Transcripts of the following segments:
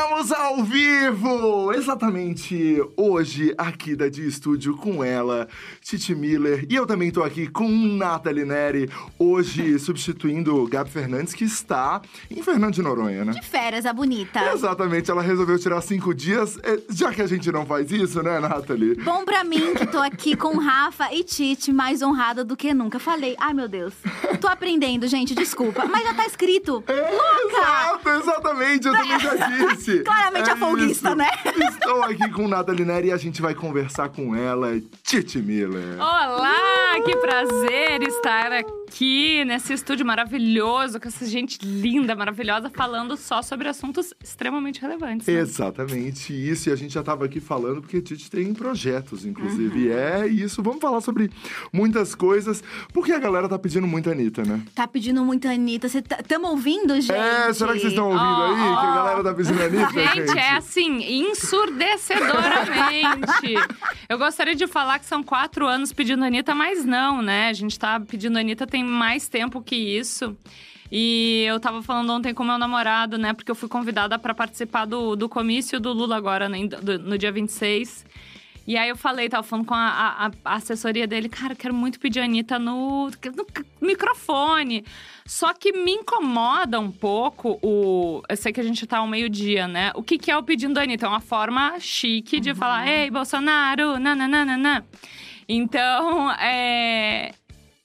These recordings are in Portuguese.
down Estamos ao vivo! Exatamente hoje, aqui da Dia Estúdio, com ela, Titi Miller. E eu também tô aqui com Nathalie Neri, hoje substituindo Gabi Fernandes, que está em Fernando de Noronha, né? De férias, a bonita. Exatamente, ela resolveu tirar cinco dias, é, já que a gente não faz isso, né, Nathalie? Bom pra mim que tô aqui com Rafa e Titi, mais honrada do que nunca. Falei, ai meu Deus. Tô aprendendo, gente, desculpa. Mas já tá escrito. Louca! Exato, exatamente, eu também já disse. Claramente É a folguista, isso. né? Estou aqui com Nathalie Neri e a gente vai conversar com ela, Titi Miller. Olá, que prazer estar aqui nesse estúdio maravilhoso, com essa gente linda, maravilhosa, falando só sobre assuntos extremamente relevantes. né? Exatamente isso, e a gente já estava aqui falando porque a Titi tem projetos, inclusive. Uhum. É isso, vamos falar sobre muitas coisas, porque a galera tá pedindo muito a Anitta, né? Tá pedindo muito a Anitta. Cê tá, ouvindo, gente? É, será que vocês estão ouvindo Ó, aí? Que a galera tá pedindo a Anitta, gente? Gente, é assim, ensurdecedoramente. Eu gostaria de falar que são quatro anos pedindo a Anitta, mas não, né? A gente tá pedindo a Anitta tem mais tempo que isso. E eu tava falando ontem com meu namorado, né? Porque eu fui convidada para participar do, do comício do Lula agora, né, do- no dia 26. E aí eu falei, tava falando com a, a- a assessoria dele, cara, quero muito pedir a Anitta no, no microfone. Só que me incomoda um pouco o. Eu sei que a gente tá ao meio-dia, né? O que, que é o pedindo da Anitta? É uma forma chique de falar, ei, Bolsonaro, nananana. Então, é.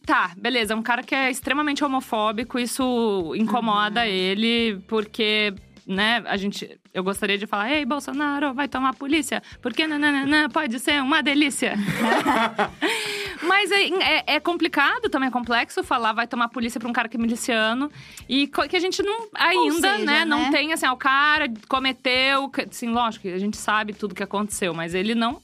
Tá, beleza. É um cara que é extremamente homofóbico, isso incomoda ele, porque, né, a gente. Eu gostaria de falar, ei, Bolsonaro, vai tomar a polícia, porque nananana pode ser uma delícia. Mas é, é- é complicado, também é complexo falar, vai tomar a polícia pra um cara que é miliciano. E que a gente não ainda, seja, né, né? não tem assim, ah, o cara cometeu. Sim, lógico, que a gente sabe tudo que aconteceu, mas ele não.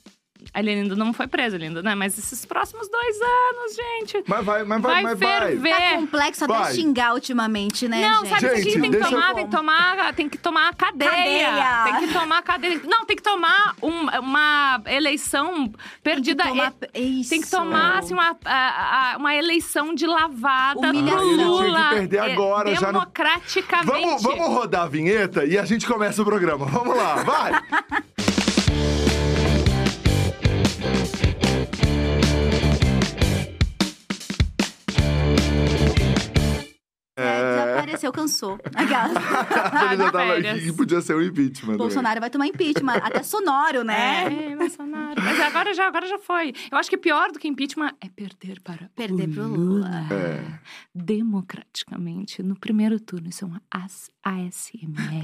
Ele ainda não foi preso, ele ainda, né? Mas esses próximos dois anos, gente. Mas vai, mas vai, Vai mas vai. Tá complexo até Vai. xingar ultimamente, né, Não, gente? sabe o que Gente, tem que eu- tomar? Tem que tomar, tem que tomar cadeia. Cadeia. Tem que tomar cadeia. Não, tem que tomar um- uma eleição perdida. Tomar- É- Isso. Tem que tomar, assim, uma, a- a- uma eleição de lavada Humilhação. pro ele tinha que Lula. perder é, agora, já Democraticamente. Vamos, vamos rodar a vinheta e a gente começa o programa. Vamos lá, vai! Apareceu, cansou. Que podia ser um impeachment. também. Bolsonaro vai tomar impeachment. Até sonoro, né? É, Bolsonaro. Mas agora já, agora já foi. Eu acho que pior do que impeachment é perder para Perder o pro Lula. É. Democraticamente, no primeiro turno, isso é uma AS ASMR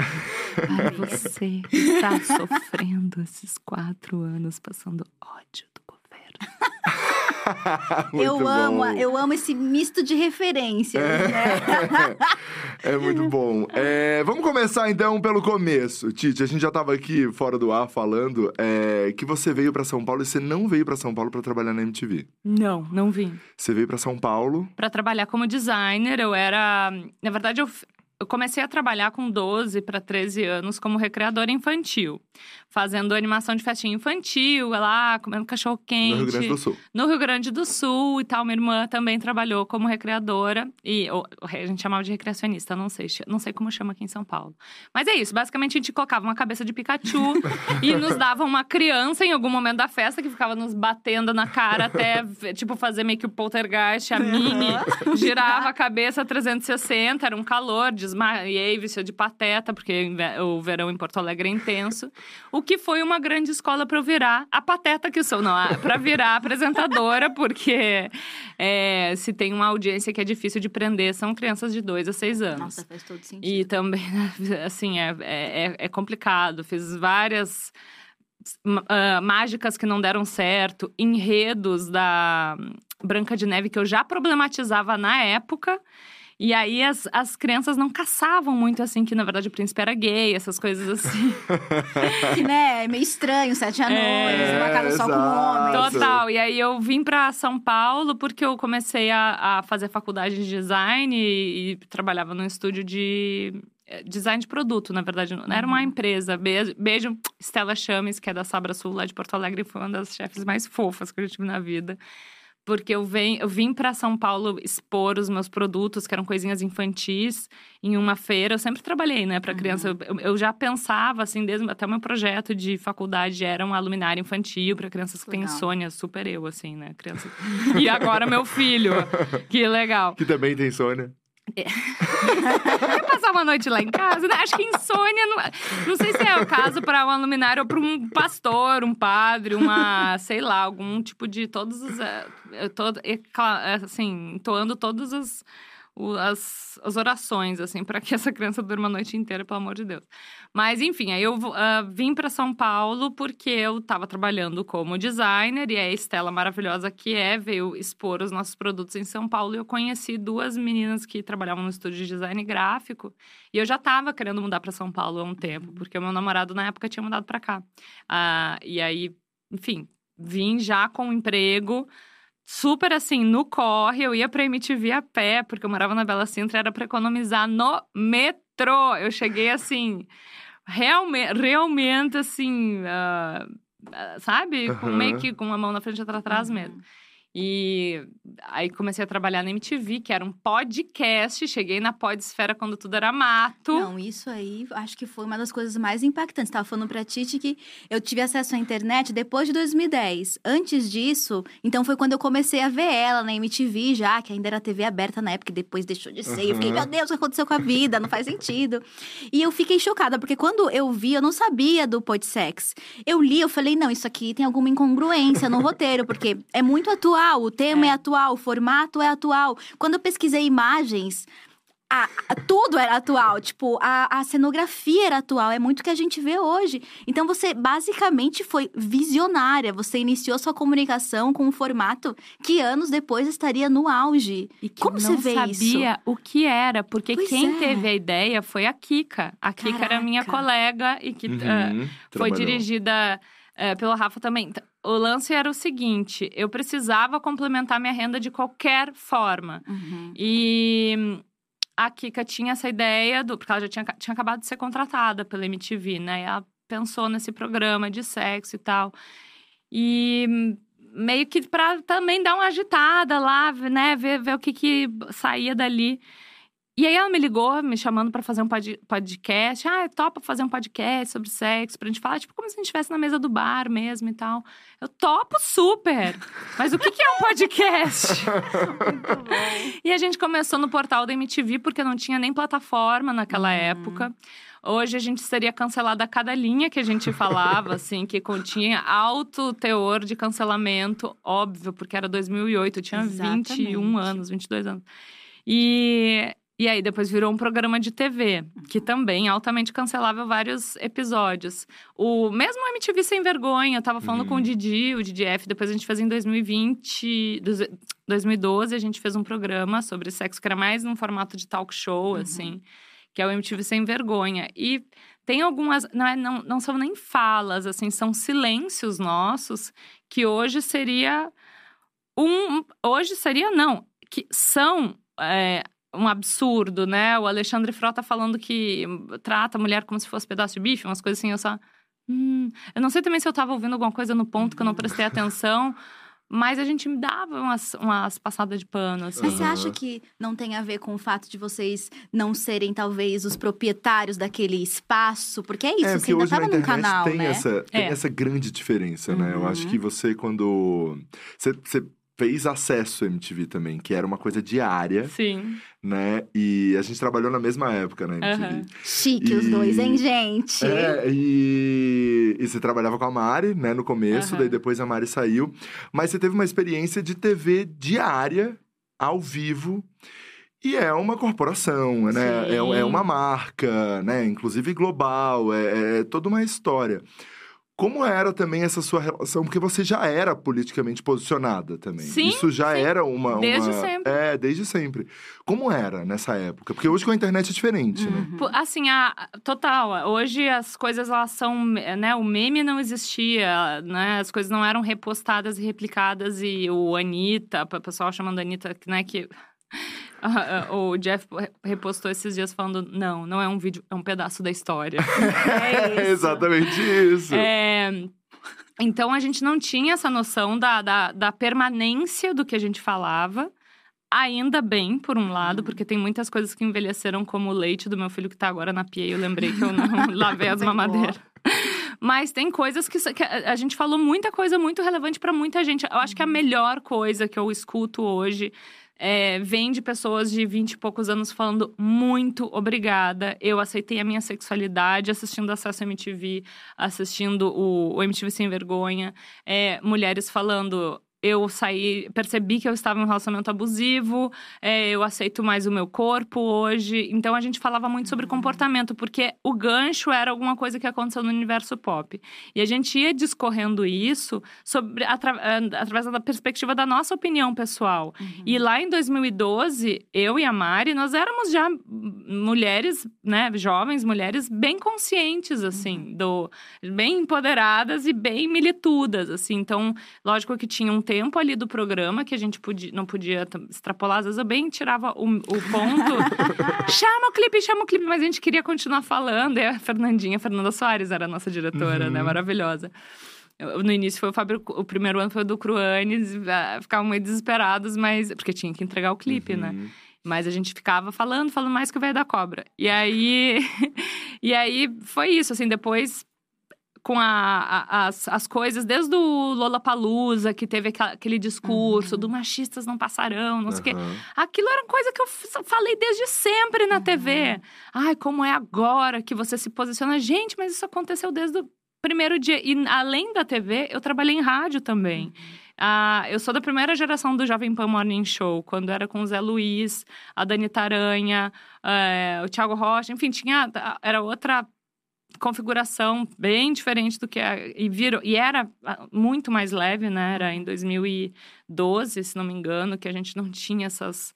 para você que está sofrendo esses quatro anos passando ódio do governo. Eu bom. amo, eu amo esse misto de referências, né? É muito bom. É, vamos começar então pelo começo. Tite, a gente já tava aqui fora do ar falando é, que você veio pra São Paulo e você não veio pra São Paulo pra trabalhar na MTV. Não, não vim. Você veio pra São Paulo. Para trabalhar como designer, eu era. Na verdade, eu, eu comecei a trabalhar com 12 para 13 anos como recreadora infantil. Fazendo animação de festinha infantil, lá, comendo cachorro quente. No Rio Grande do Sul. no Rio Grande do Sul e tal. Minha irmã também trabalhou como recreadora. E ou, a gente chamava de recreacionista, não sei, não sei como chama aqui em São Paulo. Mas é isso, basicamente a gente colocava uma cabeça de Pikachu e nos dava uma criança em algum momento da festa que ficava nos batendo na cara até, tipo, fazer meio que o poltergeist, a mini. Girava a cabeça 360, era um calor, desmaiei, vestia de pateta, porque o verão em Porto Alegre é intenso. O que foi uma grande escola para eu virar a pateta que sou, não, para virar apresentadora, porque é, se tem uma audiência que é difícil de prender, são crianças de 2 a 6 anos. Nossa, faz todo sentido. E também, assim, é, é, é complicado. Fiz várias ah, mágicas que não deram certo, enredos da Branca de Neve que eu já problematizava na época. E aí as, as crianças não caçavam muito assim, que na verdade o príncipe era gay, essas coisas assim. Que, né? É meio estranho, sete anões, É, uma casa só com exato. homens. Total. E aí eu vim pra São Paulo porque eu comecei a, a fazer faculdade de design e, e trabalhava num estúdio de eh, design de produto, na verdade. Não Era uma empresa. Beijo, beijo Stella Chames, que é da Sabra Sul, lá de Porto Alegre. Foi uma das chefes mais fofas que eu já tive na vida. Porque eu, vem, eu vim para São Paulo expor os meus produtos, que eram coisinhas infantis, em uma feira. Eu sempre trabalhei, né, para criança. Uhum. Eu, eu, já pensava, assim, desde até o meu projeto de faculdade era um luminária infantil para crianças que têm insônia, super eu, assim, né, criança. e agora meu filho, que legal. Que também tem insônia. É. Quer passar uma noite lá em casa? Né? Acho que insônia. Não, não sei se é o caso para um luminário ou para um pastor, um padre, uma, sei lá, algum tipo de. Todos os. É, todo, é, assim, entoando todos as, as orações, assim, para que essa criança durma a noite inteira, pelo amor de Deus. Mas, enfim, aí eu uh, vim para São Paulo porque eu estava trabalhando como designer e a Estela maravilhosa que é veio expor os nossos produtos em São Paulo e eu conheci duas meninas que trabalhavam no estúdio de design gráfico e eu já estava querendo mudar para São Paulo há um tempo, porque o meu namorado na época tinha mudado para cá. Uh, e aí, enfim, vim já com um emprego super assim, no corre. Eu ia pra MTV a pé, porque eu morava na Bela Sintra, era pra economizar no metrô. Eu cheguei assim, realmente, realmente assim, uh, sabe? Com, meio que com uma mão na frente e outra atrás uhum. mesmo. E aí comecei a trabalhar na MTV, que era um podcast. Cheguei na podesfera quando tudo era mato. Não, isso aí acho que foi uma das coisas mais impactantes. Tava falando pra Titi que eu tive acesso à internet depois de 2010. Antes disso, então foi quando eu comecei a ver ela na MTV já, que ainda era TV aberta na época, e depois deixou de ser. Uhum. Eu fiquei, meu Deus, o que aconteceu com a vida? Não faz sentido. E eu fiquei chocada, porque quando eu vi, eu não sabia do podsex. Eu li, eu falei, não, isso aqui tem alguma incongruência no roteiro, porque é muito atual atual, o tema é. é atual, o formato é atual. Quando eu pesquisei imagens, a, a, tudo era atual, tipo, a, a cenografia era atual, é muito o que a gente vê hoje. Então você basicamente foi visionária, você iniciou sua comunicação com um formato que anos depois estaria no auge. E que Como você vê sabia isso? sabia o que era, porque pois quem é. teve a ideia foi a Kika. A Kika Caraca. era minha colega e que uhum, uh, foi dirigida uh, pelo Rafa também o lance era o seguinte: eu precisava complementar minha renda de qualquer forma. Uhum. E a Kika tinha essa ideia, do, porque ela já tinha, tinha acabado de ser contratada pela MTV, né? E ela pensou nesse programa de sexo e tal. E meio que para também dar uma agitada lá, né? Ver, ver o que, que saía dali. E aí ela me ligou, me chamando para fazer um podcast. Ah, topa fazer um podcast sobre sexo, pra gente falar, tipo, como se a gente estivesse na mesa do bar mesmo e tal. Eu topo super! Mas o que, que é um podcast? Muito bom. E a gente começou no portal da MTV, porque não tinha nem plataforma naquela uhum. época. Hoje a gente seria cancelada a cada linha que a gente falava, assim, que continha alto teor de cancelamento, óbvio, porque era 2008, eu tinha Exatamente. 21 anos, 22 anos. E e aí depois virou um programa de TV, que também altamente cancelava vários episódios. O mesmo MTV Sem Vergonha, eu tava falando uhum. com o Didi, o DDF, depois a gente fez em 2020, 2012, a gente fez um programa sobre sexo, que era mais num formato de talk show, uhum. assim, que é o MTV Sem Vergonha. E tem algumas, não, é, não, não são nem falas, assim, são silêncios nossos, que hoje seria um. Hoje seria, não, que são. É, um absurdo, né? O Alexandre Frota falando que trata a mulher como se fosse pedaço de bife, umas coisas assim, eu só. Hum. Eu não sei também se eu tava ouvindo alguma coisa no ponto que eu não prestei atenção. Mas a gente me dava umas, umas passadas de pano, assim. Mas você acha que não tem a ver com o fato de vocês não serem, talvez, os proprietários daquele espaço? Porque é isso, é, você ainda tava num canal, tem né? Essa, tem é. essa grande diferença, uhum. né? Eu acho uhum. que você, quando... Você, você fez acesso à MTV também, que era uma coisa diária. Sim. Né? E a gente trabalhou na mesma época na MTV. Uhum. Chique e... os dois, hein, gente? É, e... e você trabalhava com a Mari, né, no começo, uhum. daí depois a Mari saiu. Mas você teve uma experiência de TV diária, ao vivo. E é uma corporação, né? É, é, uma marca, né? Inclusive global, é, é toda uma história. Como era também essa sua relação? Porque você já era politicamente posicionada também. Sim. Isso já sim. era uma, uma. Desde sempre. É, desde sempre. Como era nessa época? Porque hoje com a internet é diferente, né? uhum. né? Assim, a, total. Hoje as coisas elas são. Né, o meme não existia, né? As coisas não eram repostadas e replicadas. E o Anitta, o pessoal chamando Anitta, né? Que o Jeff repostou esses dias falando: não, não é um vídeo, é um pedaço da história. é isso. Exatamente isso. É... Então a gente não tinha essa noção da, da, da permanência do que a gente falava. Ainda bem, por um lado, porque tem muitas coisas que envelheceram, como o leite do meu filho que tá agora na pia. Eu lembrei que eu não lavei as mamadeiras. Mas tem coisas que, que, a gente falou muita coisa muito relevante para muita gente. Eu acho que a uhum. melhor coisa que eu escuto hoje é, vem de pessoas de 20 e poucos anos falando muito obrigada. Eu aceitei a minha sexualidade assistindo Acesso MTV, assistindo o, o MTV Sem Vergonha. É, mulheres falando eu saí, percebi que eu estava em um relacionamento abusivo, é, eu aceito mais o meu corpo hoje. Então a gente falava muito sobre comportamento, porque o gancho era alguma coisa que aconteceu no universo pop. E a gente ia discorrendo isso sobre atra, através da perspectiva da nossa opinião pessoal. Uhum. E lá em 2012, eu e a Mari, nós éramos já mulheres, né, jovens mulheres bem conscientes assim, uhum. do bem empoderadas e bem militudas, assim. Então, lógico que tinha um tempo ali do programa que a gente podia, não podia extrapolar. Às vezes eu bem tirava o, o ponto. chama o clipe, chama o clipe. Mas a gente queria continuar falando. E a Fernandinha, a Fernanda Soares era a nossa diretora, né? uhum. né? Maravilhosa. No início foi o Fábio, o primeiro ano foi o do Cruanes, ah, ficavam meio desesperados, mas. Porque tinha que entregar o clipe, né? uhum. né? Mas a gente ficava falando, falando mais que o velho da cobra. E aí. e aí foi isso, assim, depois com a, a, as, as coisas, desde o Lollapalooza, que teve aquele discurso uhum. do machistas não passarão, não sei o quê. Aquilo era coisa que eu falei desde sempre na uhum. TV. Ai, como é agora que você se posiciona. Gente, mas isso aconteceu desde o primeiro dia. E além da TV, eu trabalhei em rádio também. Uhum. Ah, eu sou da primeira geração do Jovem Pan Morning Show, quando era com o Zé Luiz, a Dani Taranha, é, o Thiago Rocha, enfim, tinha, era outra configuração bem diferente do que é, e virou e era ah, muito mais leve, né? Era em 2012, se não me engano, que a gente não tinha essas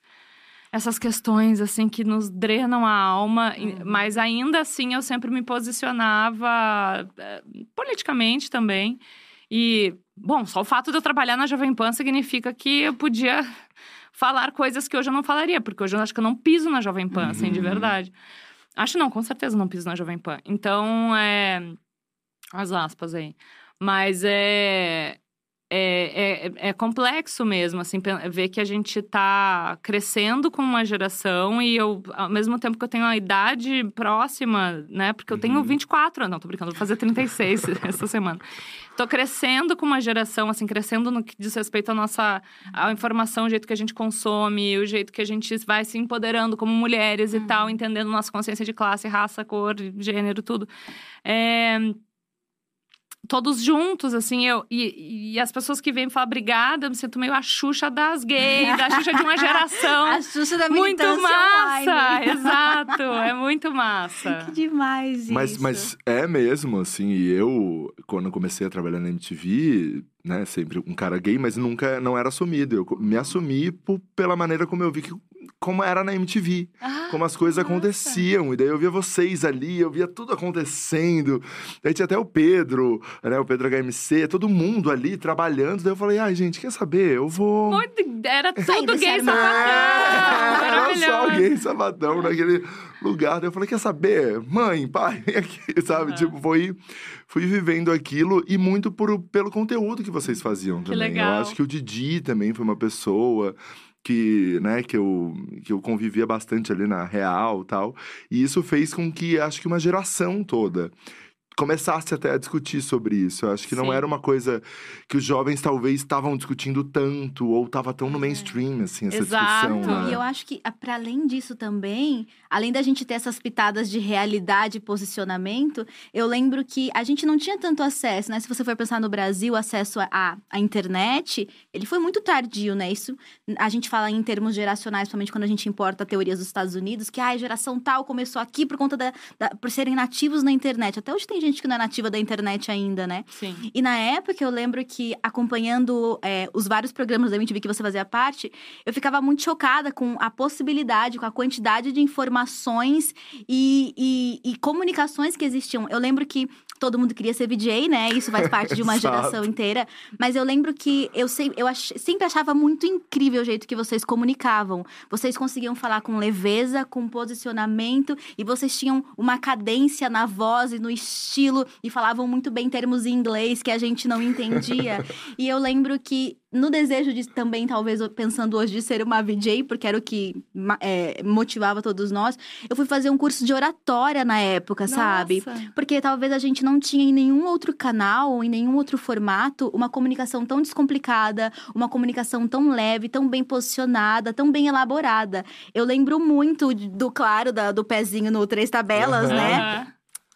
essas questões assim que nos drenam a alma, uhum. mas ainda assim eu sempre me posicionava eh, politicamente também. E bom, só o fato de eu trabalhar na Jovem Pan significa que eu podia falar coisas que hoje eu não falaria, porque hoje eu acho que eu não piso na Jovem Pan, uhum. assim, de uhum. verdade. Acho não, com certeza não piso na Jovem Pan. Então, é. As aspas aí. Mas é. É, é, é, complexo mesmo, assim, ver que a gente está crescendo com uma geração e eu, ao mesmo tempo que eu tenho a idade próxima, né? Porque eu uhum. tenho 24 anos, não, tô brincando, vou fazer 36 essa semana. Tô crescendo com uma geração, assim, crescendo no que diz respeito à nossa à informação, o jeito que a gente consome, o jeito que a gente vai se empoderando como mulheres uhum. e tal, entendendo nossa consciência de classe, raça, cor, gênero, tudo. É todos juntos, assim, eu e, e, as pessoas que vêm falar obrigada, eu me sinto meio a Xuxa das gays, a Xuxa de uma geração. a Xuxa da Muito massa, online. exato, é muito massa. Que demais isso. Mas, mas é mesmo, assim, e eu, quando comecei a trabalhar na MTV, né, sempre um cara gay, mas nunca, não era assumido. Eu me assumi por, pela maneira como eu vi que como era na MTV, ah, como as coisas nossa. aconteciam. E daí eu via vocês ali, eu via tudo acontecendo. Daí tinha até o Pedro, né? O Pedro HMC, todo mundo ali trabalhando. Daí eu falei, ai, gente, quer saber? Eu vou. Era tudo gay sabadão! Era só gay sabadão naquele lugar. Daí eu falei, quer saber? Mãe, pai, aqui, sabe? Tipo, foi fui vivendo aquilo e muito por, pelo conteúdo que vocês faziam que também. Legal. Eu acho que o Didi também foi uma pessoa que, né, que eu, que eu convivia bastante ali na real tal. E isso fez com que, acho que uma geração toda começasse até a discutir sobre isso. Eu acho que Sim. não era uma coisa que os jovens talvez estavam discutindo tanto ou estava tão no é. mainstream assim essa Exato. discussão. Né? E eu acho que para além disso também, além da gente ter essas pitadas de realidade e posicionamento, eu lembro que a gente não tinha tanto acesso, né? Se você for pensar no Brasil, acesso à, à internet, ele foi muito tardio, né? Isso a gente fala em termos geracionais, principalmente quando a gente importa teorias dos Estados Unidos, que ah, a geração tal começou aqui por conta da, da por serem nativos na internet. Até hoje tem gente que não é nativa da internet ainda, né? Sim. E na época eu lembro que, acompanhando é, os vários programas da MTV que você fazia parte, eu ficava muito chocada com a possibilidade, com a quantidade de informações e, e, e comunicações que existiam. Eu lembro que todo mundo queria ser VJ, né? Isso faz parte de uma geração inteira. Mas eu lembro que eu, sei, eu ach- sempre achava muito incrível o jeito que vocês comunicavam. Vocês conseguiam falar com leveza, com posicionamento, e vocês tinham uma cadência na voz e no estilo, e falavam muito bem termos em inglês que a gente não entendia. e eu lembro que no desejo de também, talvez, pensando hoje de ser uma VJ, porque era o que é, motivava todos nós, eu fui fazer um curso de oratória na época, sabe? Nossa. Porque talvez a gente não tinha em nenhum outro canal, em nenhum outro formato, uma comunicação tão descomplicada, uma comunicação tão leve, tão bem posicionada, tão bem elaborada. Eu lembro muito do, claro, da- do pezinho no Três Tabelas, Aham. né?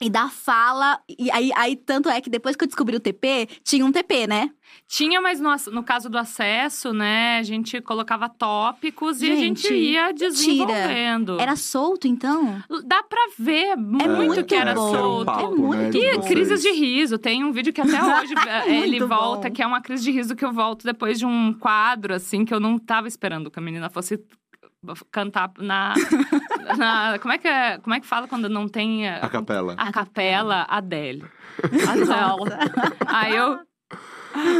E da fala. E aí, aí, tanto é que depois que eu descobri o TP, tinha um TP, né? Tinha, mas no, no caso do acesso, né, a gente colocava tópicos e a gente Gente, ia desenvolvendo. Era solto, então? Dá pra ver muito, muito que era bom. solto. É muito E bom. crises de riso. Tem um vídeo que até hoje eh, ele Muito volta, bom. que é uma crise de riso que eu volto depois de um quadro, assim, que eu não tava esperando que a menina fosse cantar na. na- como, é que é, como é que fala quando não tem. eh, A capela. a capela Adele. Adele. Aí eu.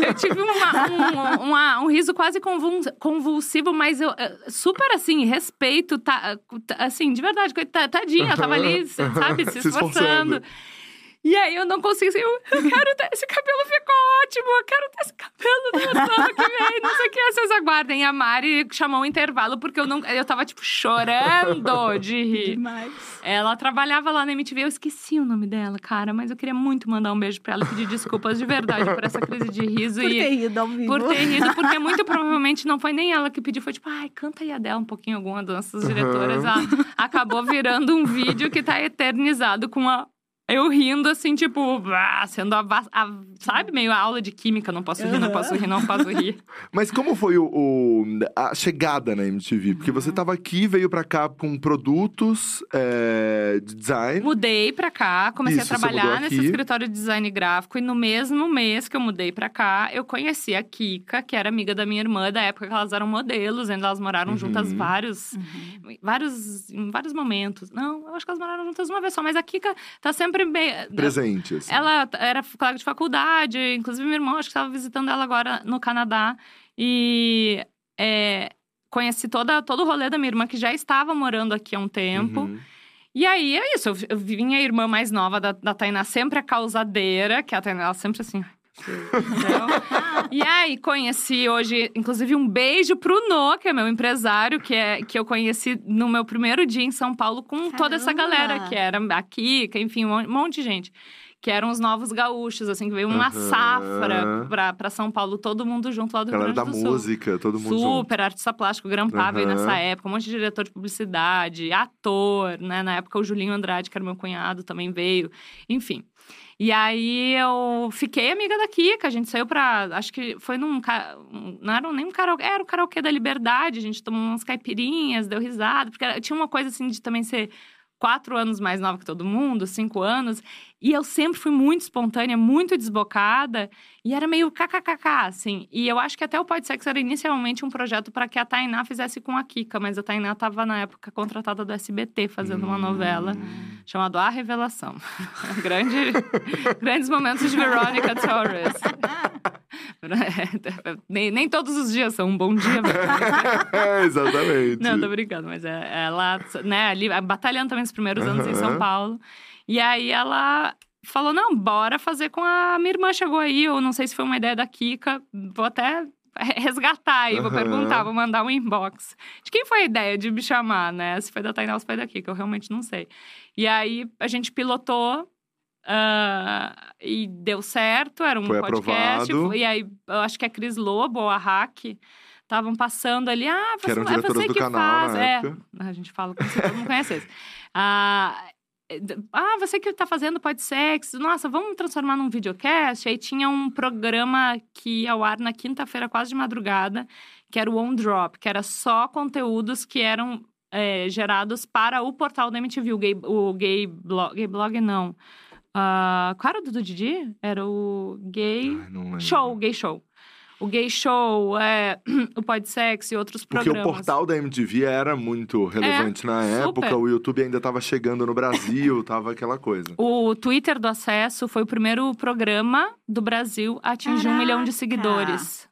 Eu tive uma- um, uma- um riso quase convul- convulsivo, mas eu eh, super assim, respeito, tá, tá- assim, de verdade, tadinha, tava ali, sabe, se Se esforçando. E aí eu não consigo assim, eu, eu quero ter esse cabelo, ficou ótimo, eu quero ter esse cabelo no ano que vem, não sei o que, vocês aguardem. E a Mari chamou um intervalo, porque eu não, eu tava, tipo, chorando de rir. Demais. Ela trabalhava lá na MTV, eu esqueci o nome dela, cara, mas eu queria muito mandar um beijo pra ela e pedir desculpas de verdade por essa crise de riso Por e ter rido ao vivo. por ter rido, porque muito provavelmente não foi nem ela que pediu, foi tipo, ai, canta aí Adele um pouquinho, alguma das nossas diretoras. Ah, acabou virando um vídeo que tá eternizado com a. Eu rindo, assim, tipo, ah, sendo a, a- Sabe, meio a aula de química, não posso rir, não posso rir, não posso rir. Mas como foi o, o- a chegada na MTV? Porque você tava aqui, veio pra cá com produtos é, de design. Mudei pra cá, comecei Isso, a trabalhar nesse escritório de design gráfico. E no mesmo mês que eu mudei pra cá, eu conheci a Kika, que era amiga da minha irmã, da época que elas eram modelos. Ainda elas moraram Uhum. juntas vários, Uhum. vários, em vários momentos. Não, eu acho que elas moraram juntas uma vez só. Mas a Kika tá sempre bem... Presente, assim. Ela era colega de faculdade, inclusive meu irmão, acho que estava visitando ela agora no Canadá. E é, conheci toda, todo o rolê da minha irmã, que já estava morando aqui há um tempo. Uhum. E aí é isso, eu, eu vi minha irmã mais nova da, da Tainá, sempre a causadeira, que a Tainá ela sempre assim. Entendeu? e aí conheci hoje, inclusive, um beijo pro No, que é meu empresário, que, é, que eu conheci no meu primeiro dia em São Paulo com toda essa Caramba! galera, que era a Kika, enfim, um monte de gente. Que eram os novos gaúchos, assim, que veio uma Aham. safra pra, pra São Paulo, todo mundo junto lá do Rio Galera Grande da do Sul. música, todo mundo junto. Super, artista plástico, Grampá veio Aham. nessa época, um monte de diretor de publicidade, ator, né? Na época o Julinho Andrade, que era meu cunhado, também veio. Enfim. E aí eu fiquei amiga da Kika, a gente saiu pra. Acho que foi num. um- Não era nem um karaokê, era o karaokê da Liberdade, a gente tomou umas caipirinhas, deu risada, porque tinha uma coisa assim de também ser quatro anos mais nova que todo mundo, cinco anos. E eu sempre fui muito espontânea, muito desbocada. E era meio kkkk, assim. E eu acho que até o Pode Sex era inicialmente um projeto para que a Tainá fizesse com a Kika. Mas a Tainá estava, na época, contratada do SBT, fazendo uma novela Hum. chamada A Revelação. Grande, grandes momentos de Veronica Torres. nem, nem todos os dias são um bom dia. É, exatamente. Não, tô brincando, mas é, ela, né, ali, batalhando também os primeiros anos em São. Paulo. E aí ela falou: não, bora fazer com a minha irmã chegou aí. Eu não sei se foi uma ideia da Kika, vou até resgatar aí, vou Aham. perguntar, vou mandar um inbox. De quem foi a ideia de me chamar, né? Se foi da Tainá ou se foi da Kika, eu realmente não sei. E aí a gente pilotou. Ah, e deu certo, era um Foi podcast. aprovado. E aí, eu acho que a Cris Lobo ou a Hack estavam passando ali. Ah, Que eram você, é você do que canal faz. é, a gente fala como se todo mundo conhecesse. Ah, ah, você que tá fazendo podsex, nossa, vamos transformar num videocast? Aí tinha um programa que ia ao ar na quinta-feira, quase de madrugada, que era o On Drop, que era só conteúdos que eram eh, gerados para o portal da MTV, o gay, o gay blog, gay blog não. Ah, qual era o do Didi? Era o gay... Ai. Show, gay show. o Gay Show, é, o Podsex e outros Porque programas. o portal da MTV era muito relevante na super. época, o YouTube ainda tava chegando no Brasil, tava aquela coisa. O Twitter do Acesso foi o primeiro programa do Brasil a atingir um milhão de Caraca! seguidores.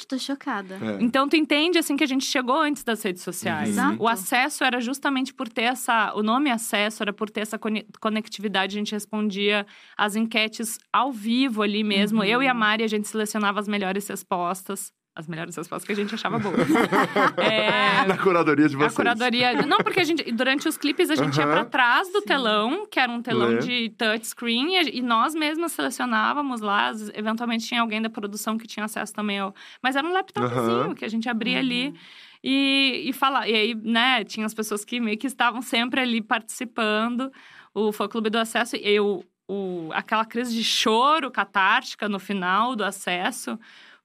Gente, tô chocada. É. Então tu entende assim que a gente chegou antes das redes sociais. Exato. O acesso era justamente por ter essa, o nome acesso era por ter essa cone- conectividade, a gente respondia as enquetes ao vivo ali mesmo. Uhum. Eu e a Mari a gente selecionava as melhores respostas, as melhores respostas que a gente achava boas. é, Na curadoria de a vocês. curadoria. Não, porque a gente, durante os clipes, a gente ia pra trás do telão, que era um telão Lê. de touchscreen, e, a- e nós mesmas selecionávamos lá. Eventualmente tinha alguém da produção que tinha acesso também ao. Mas era um laptopzinho que a gente abria Uhum. ali. E, e falar. E aí, né, tinha as pessoas que meio que estavam sempre ali participando. O Fã Clube do Acesso, e eu, o, aquela crise de choro catártica no final do acesso.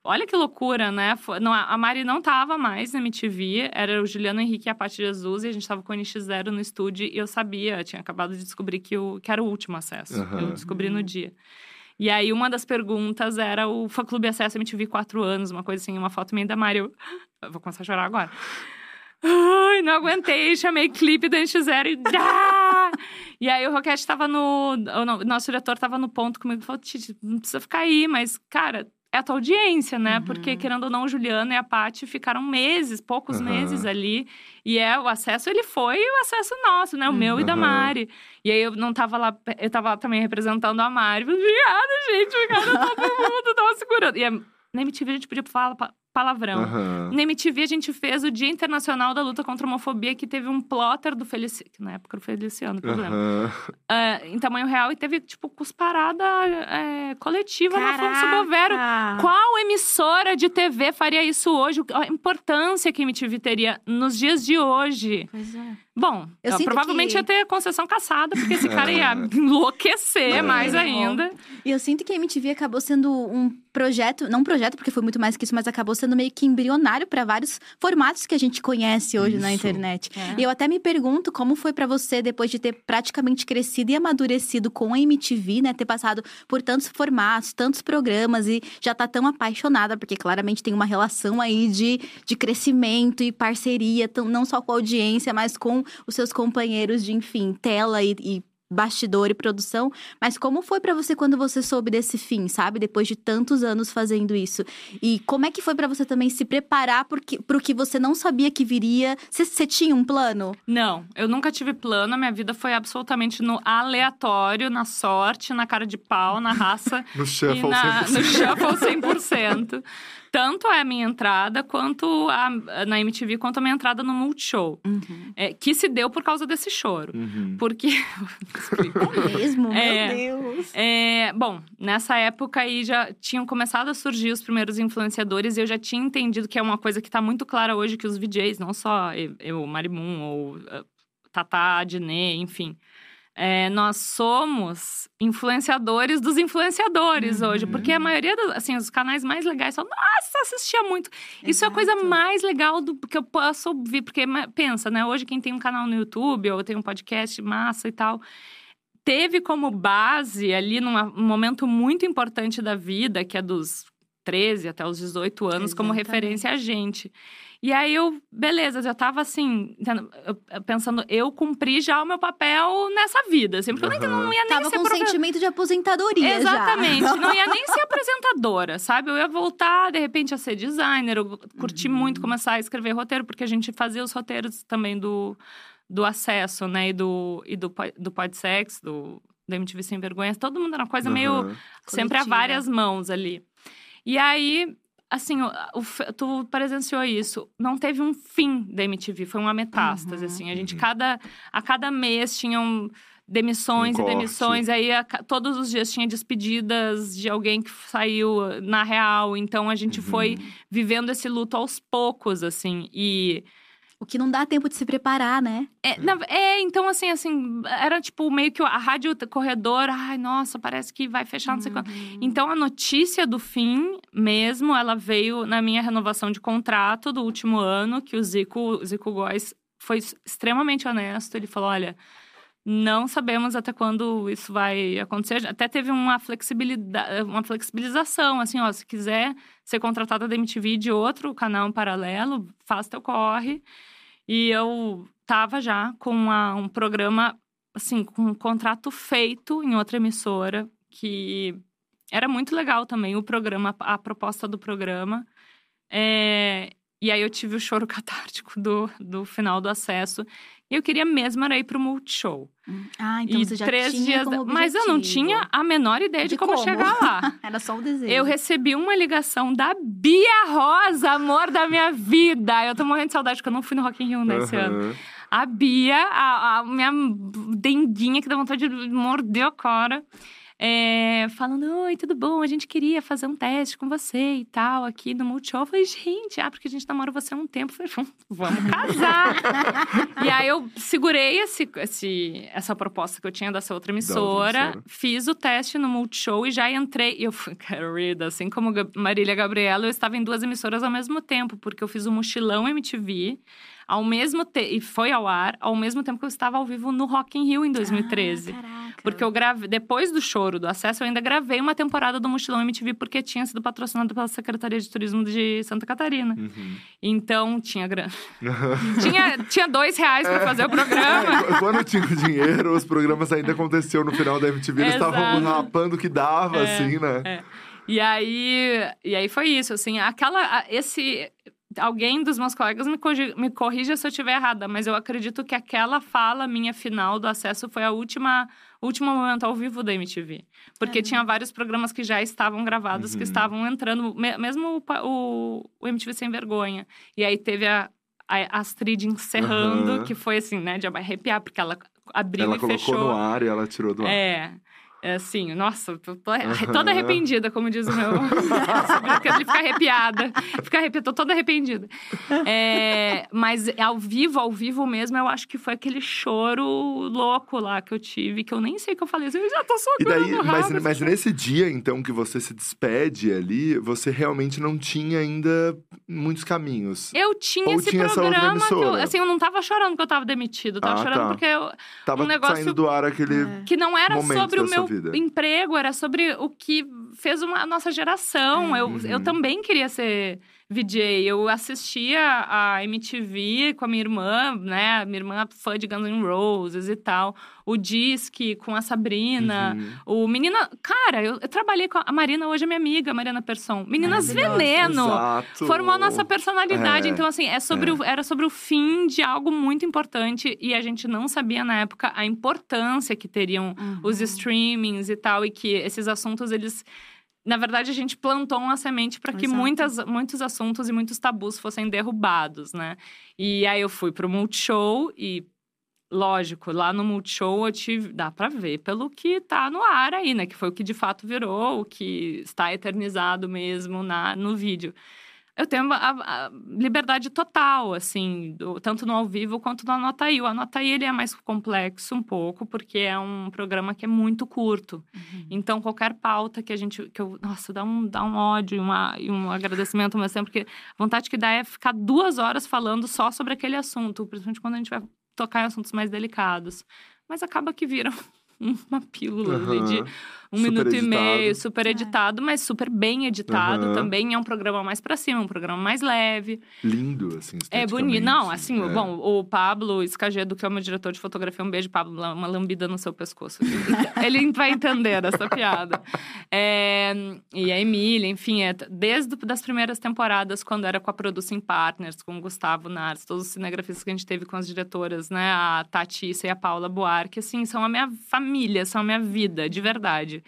Olha que loucura, né? Não, a Mari não tava mais na MTV, era o Juliano Henrique e a Paty Jesus, e a gente tava com o NX0 no estúdio, e eu sabia, eu tinha acabado de descobrir que, o, que era o último acesso. Aham. Eu descobri no dia. E aí, uma das perguntas era o Fã Clube Acesso MTV quatro anos, uma coisa assim, uma foto minha da Mari. Eu, eu vou começar a chorar agora. Ai, não aguentei, chamei clipe do NX0 e! E aí o Roquete tava no. O no- nosso diretor tava no ponto comigo e falou: Titi, não precisa ficar aí, mas, cara, é a tua audiência, né? Uhum. Porque, querendo ou não, o Juliano e a Paty ficaram meses, poucos Aham. meses ali. E é, o acesso, ele foi o acesso nosso, né? O meu e da. Mari. E aí eu não tava lá, eu tava lá também representando a Mari. Obrigada, gente, obrigada todo mundo, tava segurando. E é, na MTV a gente podia falar palavrão. Aham. Na MTV, a gente fez o Dia Internacional da Luta contra a Homofobia, que teve um plotter do Feliciano. que Na época era o Feliciano, problema. Aham. É, em tamanho real, e teve, tipo, cusparada é, coletiva na Afonso Bovero. Caraca! Qual emissora de TV faria isso hoje? A importância que a MTV teria nos dias de hoje. Pois é. Bom, Eu sinto provavelmente que- ia ter concessão caçada, porque esse cara É. ia enlouquecer mais ainda. E eu sinto que a MTV acabou sendo um projeto, não um projeto, porque foi muito mais que isso, mas acabou sendo meio que embrionário para vários formatos que a gente conhece hoje na Isso. internet. É. E eu até me pergunto como foi para você, depois de ter praticamente crescido e amadurecido com a MTV, né? Ter passado por tantos formatos, tantos programas e já tá tão apaixonada, porque claramente tem os seus companheiros de, enfim, tela e. e bastidor e produção, mas como foi pra você quando você soube desse fim, sabe? Depois de tantos anos fazendo isso. E como é que foi pra você também se preparar porque, pro que você não sabia que viria? Você- Você tinha um plano? Não, eu nunca tive plano. A minha vida foi absolutamente no aleatório, na sorte, na cara de pau, na raça. No e shuffle na, 100%. no shuffle 100%. Tanto a minha entrada quanto a, na MTV, quanto a minha entrada no Multishow. É, que se deu por causa desse choro. Uhum. Porque. É mesmo? É. Meu Deus. É, bom, nessa época aí já tinham começado a surgir os primeiros influenciadores e eu já tinha entendido que é uma coisa que tá muito clara hoje que os VJs, não só eu, eu Marimun ou uh, Tatá, Adnê, enfim. É, nós somos influenciadores dos influenciadores Uhum. hoje. Porque a maioria, dos, assim, os canais mais legais falam, nossa, assistia muito. Isso é a coisa Exato. mais legal do que eu posso ouvir. Porque, pensa, né? Hoje quem tem um canal no YouTube ou tem um podcast massa e tal teve como base ali num momento muito importante da vida, que é dos 13 até os 18 anos, como Exatamente. referência a gente. E aí eu, beleza, já tava assim? Eu- eu pensando, eu cumpri já o meu papel nessa vida. Assim, porque eu nem- Aham. não ia nem Tava ser com profe- sentimento de aposentadoria já. Exatamente. Não ia nem ser apresentadora, sabe? Eu ia voltar, de repente, a ser designer. Eu curti Uhum. muito começar a escrever roteiro, porque a gente fazia os roteiros também do, do acesso, né? E do, e do, do Podsex, do, do MTV Sem Vergonha. Todo mundo era uma coisa meio Aham. sempre a Coletiva. várias mãos ali. E aí, assim, o, tu presenciou isso. Não teve um fim da MTV, foi uma metástase, Uhum. assim. A gente, Uhum. cada, a cada mês, tinham demissões Um e demissões. Aí, a todos os dias tinha despedidas de alguém que saiu na real. Então, a gente Uhum. foi vivendo esse luto aos poucos, assim. E... O que não dá tempo de se preparar, né? É, na- é, então assim, assim, era tipo meio que a rádio corredor, ai, nossa, parece que vai fechar, não sei quando. Então a notícia do fim mesmo, ela veio na minha renovação de contrato do último ano, que o Zico, o Zico Góes foi extremamente honesto. Ele falou: olha, Não sabemos até quando isso vai acontecer. Até teve uma flexibilidade, uma flexibilização, assim, ó, se quiser ser contratada da MTV de outro canal paralelo, faça teu corre. E eu tava já com uma, um programa, assim, com um contrato feito em outra emissora, que era muito legal também o programa, a proposta do programa. É, e aí eu tive o choro catártico do, do final do acesso. E eu queria mesmo era ir pro Multishow. Ah, então e você já três tinha dias. como Mas eu não tinha a menor ideia de, como, chegar lá. Era só o desejo. Eu recebi uma ligação da Bia Rosa, amor da minha vida. Eu tô morrendo de saudade, porque eu não fui no Rock in Rio nesse ano. Aham. A Bia, a, a minha denguinha que dá vontade de morder a cara. É, falando, oi, tudo bom? A gente queria fazer um teste com você e tal, aqui no Multishow. Eu falei, gente, ah, porque a gente namora você há um tempo. Eu falei, vamos, casar. e aí eu segurei esse, esse, essa proposta que eu tinha dessa outra emissora, emissora. fiz o teste no Multishow e já entrei. E eu fui, querida, assim como Marília Gabriela, eu estava em duas emissoras ao mesmo tempo, porque eu fiz o Mochilão MTV. Ao mesmo tempo, e foi ao ar, ao mesmo tempo que eu estava ao vivo no Rock in Rio em 2013. Ah, caraca. Porque eu gravei, depois do choro do acesso, eu ainda gravei uma temporada do Mochilão MTV, porque tinha sido patrocinado pela Secretaria de Turismo de Santa Catarina. Uhum. Então, tinha grana. tinha, tinha dois reais pra fazer o programa. É, quando tinha dinheiro, os programas ainda aconteciam no final da MTV. Eles estavam rapando o que dava, É, assim, né? é. E aí, e aí foi isso, assim, aquela, esse, alguém dos meus colegas me, me corrija se eu estiver errada, mas eu acredito que aquela fala minha final do acesso foi a última, o último momento ao vivo da MTV. Porque É. tinha vários programas que já estavam gravados, Uhum. que estavam entrando, me- mesmo o, o, o MTV Sem Vergonha. E aí teve a, a Astrid encerrando, Aham. que foi assim, né, de arrepiar, porque ela abriu Ela e colocou fechou. no ar e ela tirou do ar. É. É assim, nossa, tô, tô toda arrependida, como diz o meu ele fica arrepiada. Fica arrepiada, tô toda arrependida. É, mas ao vivo, ao vivo mesmo, eu acho que foi aquele choro louco lá que eu tive, que eu nem sei o que eu falei. assim, Eu já tô E segurando daí, mas, mas nesse dia, então, que você se despede ali, você realmente não tinha ainda muitos caminhos. Eu tinha Ou esse tinha programa que eu, assim, eu não tava chorando que eu tava demitido, eu tava Ah, chorando tá. porque eu, Tava um negócio- saindo do ar aquele. É. que não era sobre o meu vida. emprego, era sobre o que fez uma, a nossa geração. É. Eu, Uhum. eu também queria ser VJ. Eu assistia a MTV com a minha irmã, né? Minha irmã é fã de Guns N' Roses e tal. O Disque com a Sabrina. Uhum. O Menina... Cara, eu, eu trabalhei com a, Marina, hoje é minha amiga, a Mariana Persson. Meninas. Veneno! Exato. Formou a nossa personalidade. É, Então, assim, é sobre é. o- era sobre o fim de algo muito importante. E a gente não sabia, na época, a importância que teriam Uhum. os streamings e tal. E que esses assuntos, eles... Na verdade, a gente plantou uma semente para que Exato. muitas, muitos assuntos e muitos tabus fossem derrubados, né? E aí eu fui pro Multishow e... Lógico, lá no Multishow eu tive. Dá pra ver pelo que tá no ar aí, né? Que foi o que de fato virou, o que está eternizado mesmo na, no vídeo. Eu tenho a, a liberdade total, assim, do- tanto no ao vivo quanto no Anotaí. O Anotaí, ele é mais complexo um pouco, porque é um programa que é muito curto. Uhum. Então, qualquer pauta que a gente... Que eu, nossa, dá um, dá um ódio e uma, e um agradecimento, mas sempre porque a vontade que dá é ficar duas horas falando só sobre aquele assunto, principalmente quando a gente vai tocar em assuntos mais delicados. Mas acaba que vira uma pílula ali de. Um Super minuto e editado. meio, super editado, mas super bem editado Aham. também. É um programa mais pra cima, um programa mais leve. Lindo, assim. É bonito. Não, assim, é. bom, o Pablo Escagedo, que é o meu diretor de fotografia, um beijo, Pablo, uma lambida no seu pescoço. Ele vai entender essa piada. É, e a Emília, enfim, é, desde das primeiras temporadas, quando era com a Producing Partners, com o Gustavo Nars, todos os cinegrafistas que a gente teve com as diretoras, né, a Tatissa e a Paula Buarque, assim, são a minha família, são a minha vida, de verdade.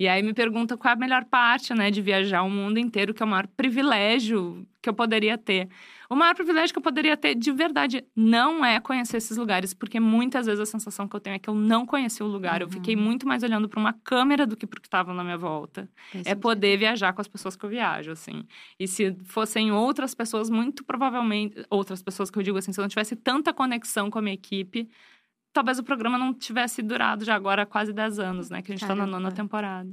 E aí me pergunta qual é a melhor parte, né, de viajar o mundo inteiro, que é o maior privilégio que eu poderia ter. O maior privilégio que eu poderia ter, de verdade, não é conhecer esses lugares, porque muitas vezes a sensação que eu tenho é que eu não conheci o lugar. Eu fiquei muito mais olhando para uma câmera do que para o que estava na minha volta. Faz É sentido. poder viajar com as pessoas que eu viajo, assim. E se fossem outras pessoas, muito provavelmente, outras pessoas que eu digo assim, se eu não tivesse tanta conexão com a minha equipe, talvez o programa não tivesse durado já agora há quase 10 anos, né? Que a gente tá na Caramba. nona temporada.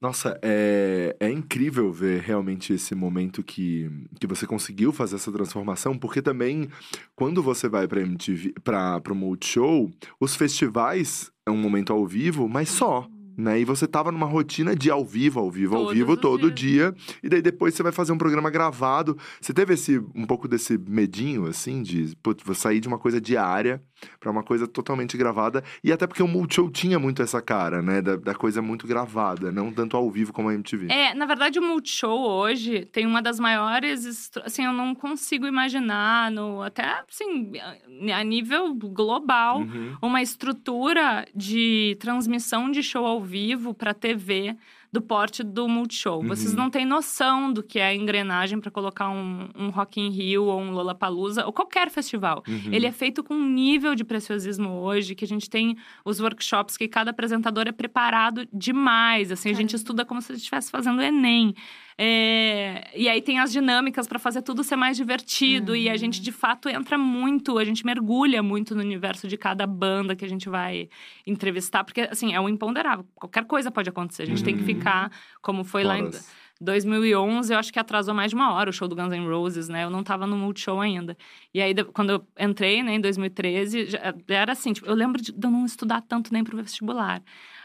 Nossa, é, é incrível ver realmente esse momento que, que você conseguiu fazer essa transformação, porque também quando você vai para MTV, para o Multishow, os festivais é um momento ao vivo, mas só. Né? E você tava numa rotina de ao vivo, ao vivo, ao Todos vivo, todo dia. E daí depois você vai fazer um programa gravado. Você teve esse um pouco desse medinho, assim, de putz, vou sair de uma coisa diária para uma coisa totalmente gravada. E até porque o Multishow tinha muito essa cara, né? Da, da coisa muito gravada, não tanto ao vivo como a MTV. É, na verdade, o Multishow hoje tem uma das maiores. Assim, eu não consigo imaginar, no, até assim, a nível global, Uhum. uma estrutura de transmissão de show ao vivo para TV do porte do Multishow. Vocês Uhum. não têm noção do que é a engrenagem para colocar um, um Rock in Rio ou um Lollapalooza ou qualquer festival. Uhum. Ele é feito com um nível de preciosismo hoje, que a gente tem os workshops que cada apresentador é preparado demais. Assim, a gente estuda como se estivesse fazendo Enem. É, E aí tem as dinâmicas para fazer tudo ser mais divertido. E a gente, de fato, entra muito, a gente mergulha muito no universo de cada banda que a gente vai entrevistar, porque, assim, é um imponderável. Qualquer coisa pode acontecer. A gente tem que Uhum. ficar, como foi lá em Horas. 2011, eu acho que atrasou mais de uma hora o show do Guns N' Roses, né? Eu não tava no Multishow ainda. E aí, quando eu entrei, né, em 2013, já era assim, tipo, eu lembro de de eu não estudar tanto nem pro vestibular.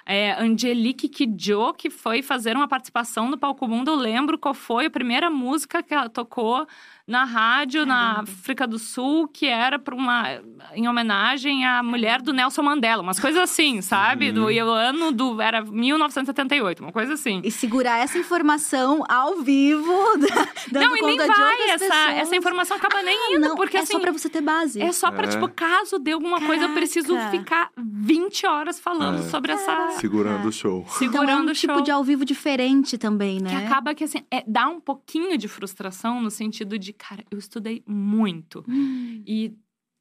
É, Angelique Kidjo, que foi fazer uma participação no Palco Mundo, eu lembro qual foi a primeira música que ela tocou na rádio na. África do Sul, que era para uma em homenagem à mulher do Nelson Mandela, umas coisas assim, sabe? Do e o ano do era 1978, uma coisa assim. E segurar essa informação ao vivo, dando Não, e nem vai, outras essa, pessoas. essa informação acaba nem indo, Não, porque é assim. só pra você ter base. É só pra, É. tipo, caso dê alguma coisa, eu preciso Caraca. ficar 20 horas falando É. sobre essa. Segurando o show. então é Segurando um o tipo show. de ao vivo diferente também, né? Que acaba que, assim, é, dá um pouquinho de frustração no sentido de, cara, eu estudei muito. Hum. E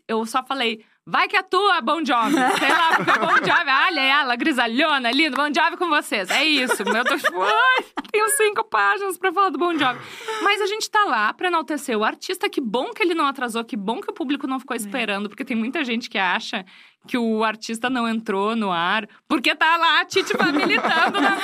eu só falei, vai que é tua, Bon Jovi. Sei lá, porque Bon Jovi, olha ela, grisalhona, lindo, Bon Jovi com vocês. É isso. Eu tô tipo, ai, tenho cinco páginas pra falar do Bon Jovi. Mas a gente tá lá pra enaltecer o artista. Que bom que ele não atrasou, que bom que o público não ficou esperando. Porque tem muita gente que acha que o artista não entrou no ar porque tá lá a Titi militando. Na.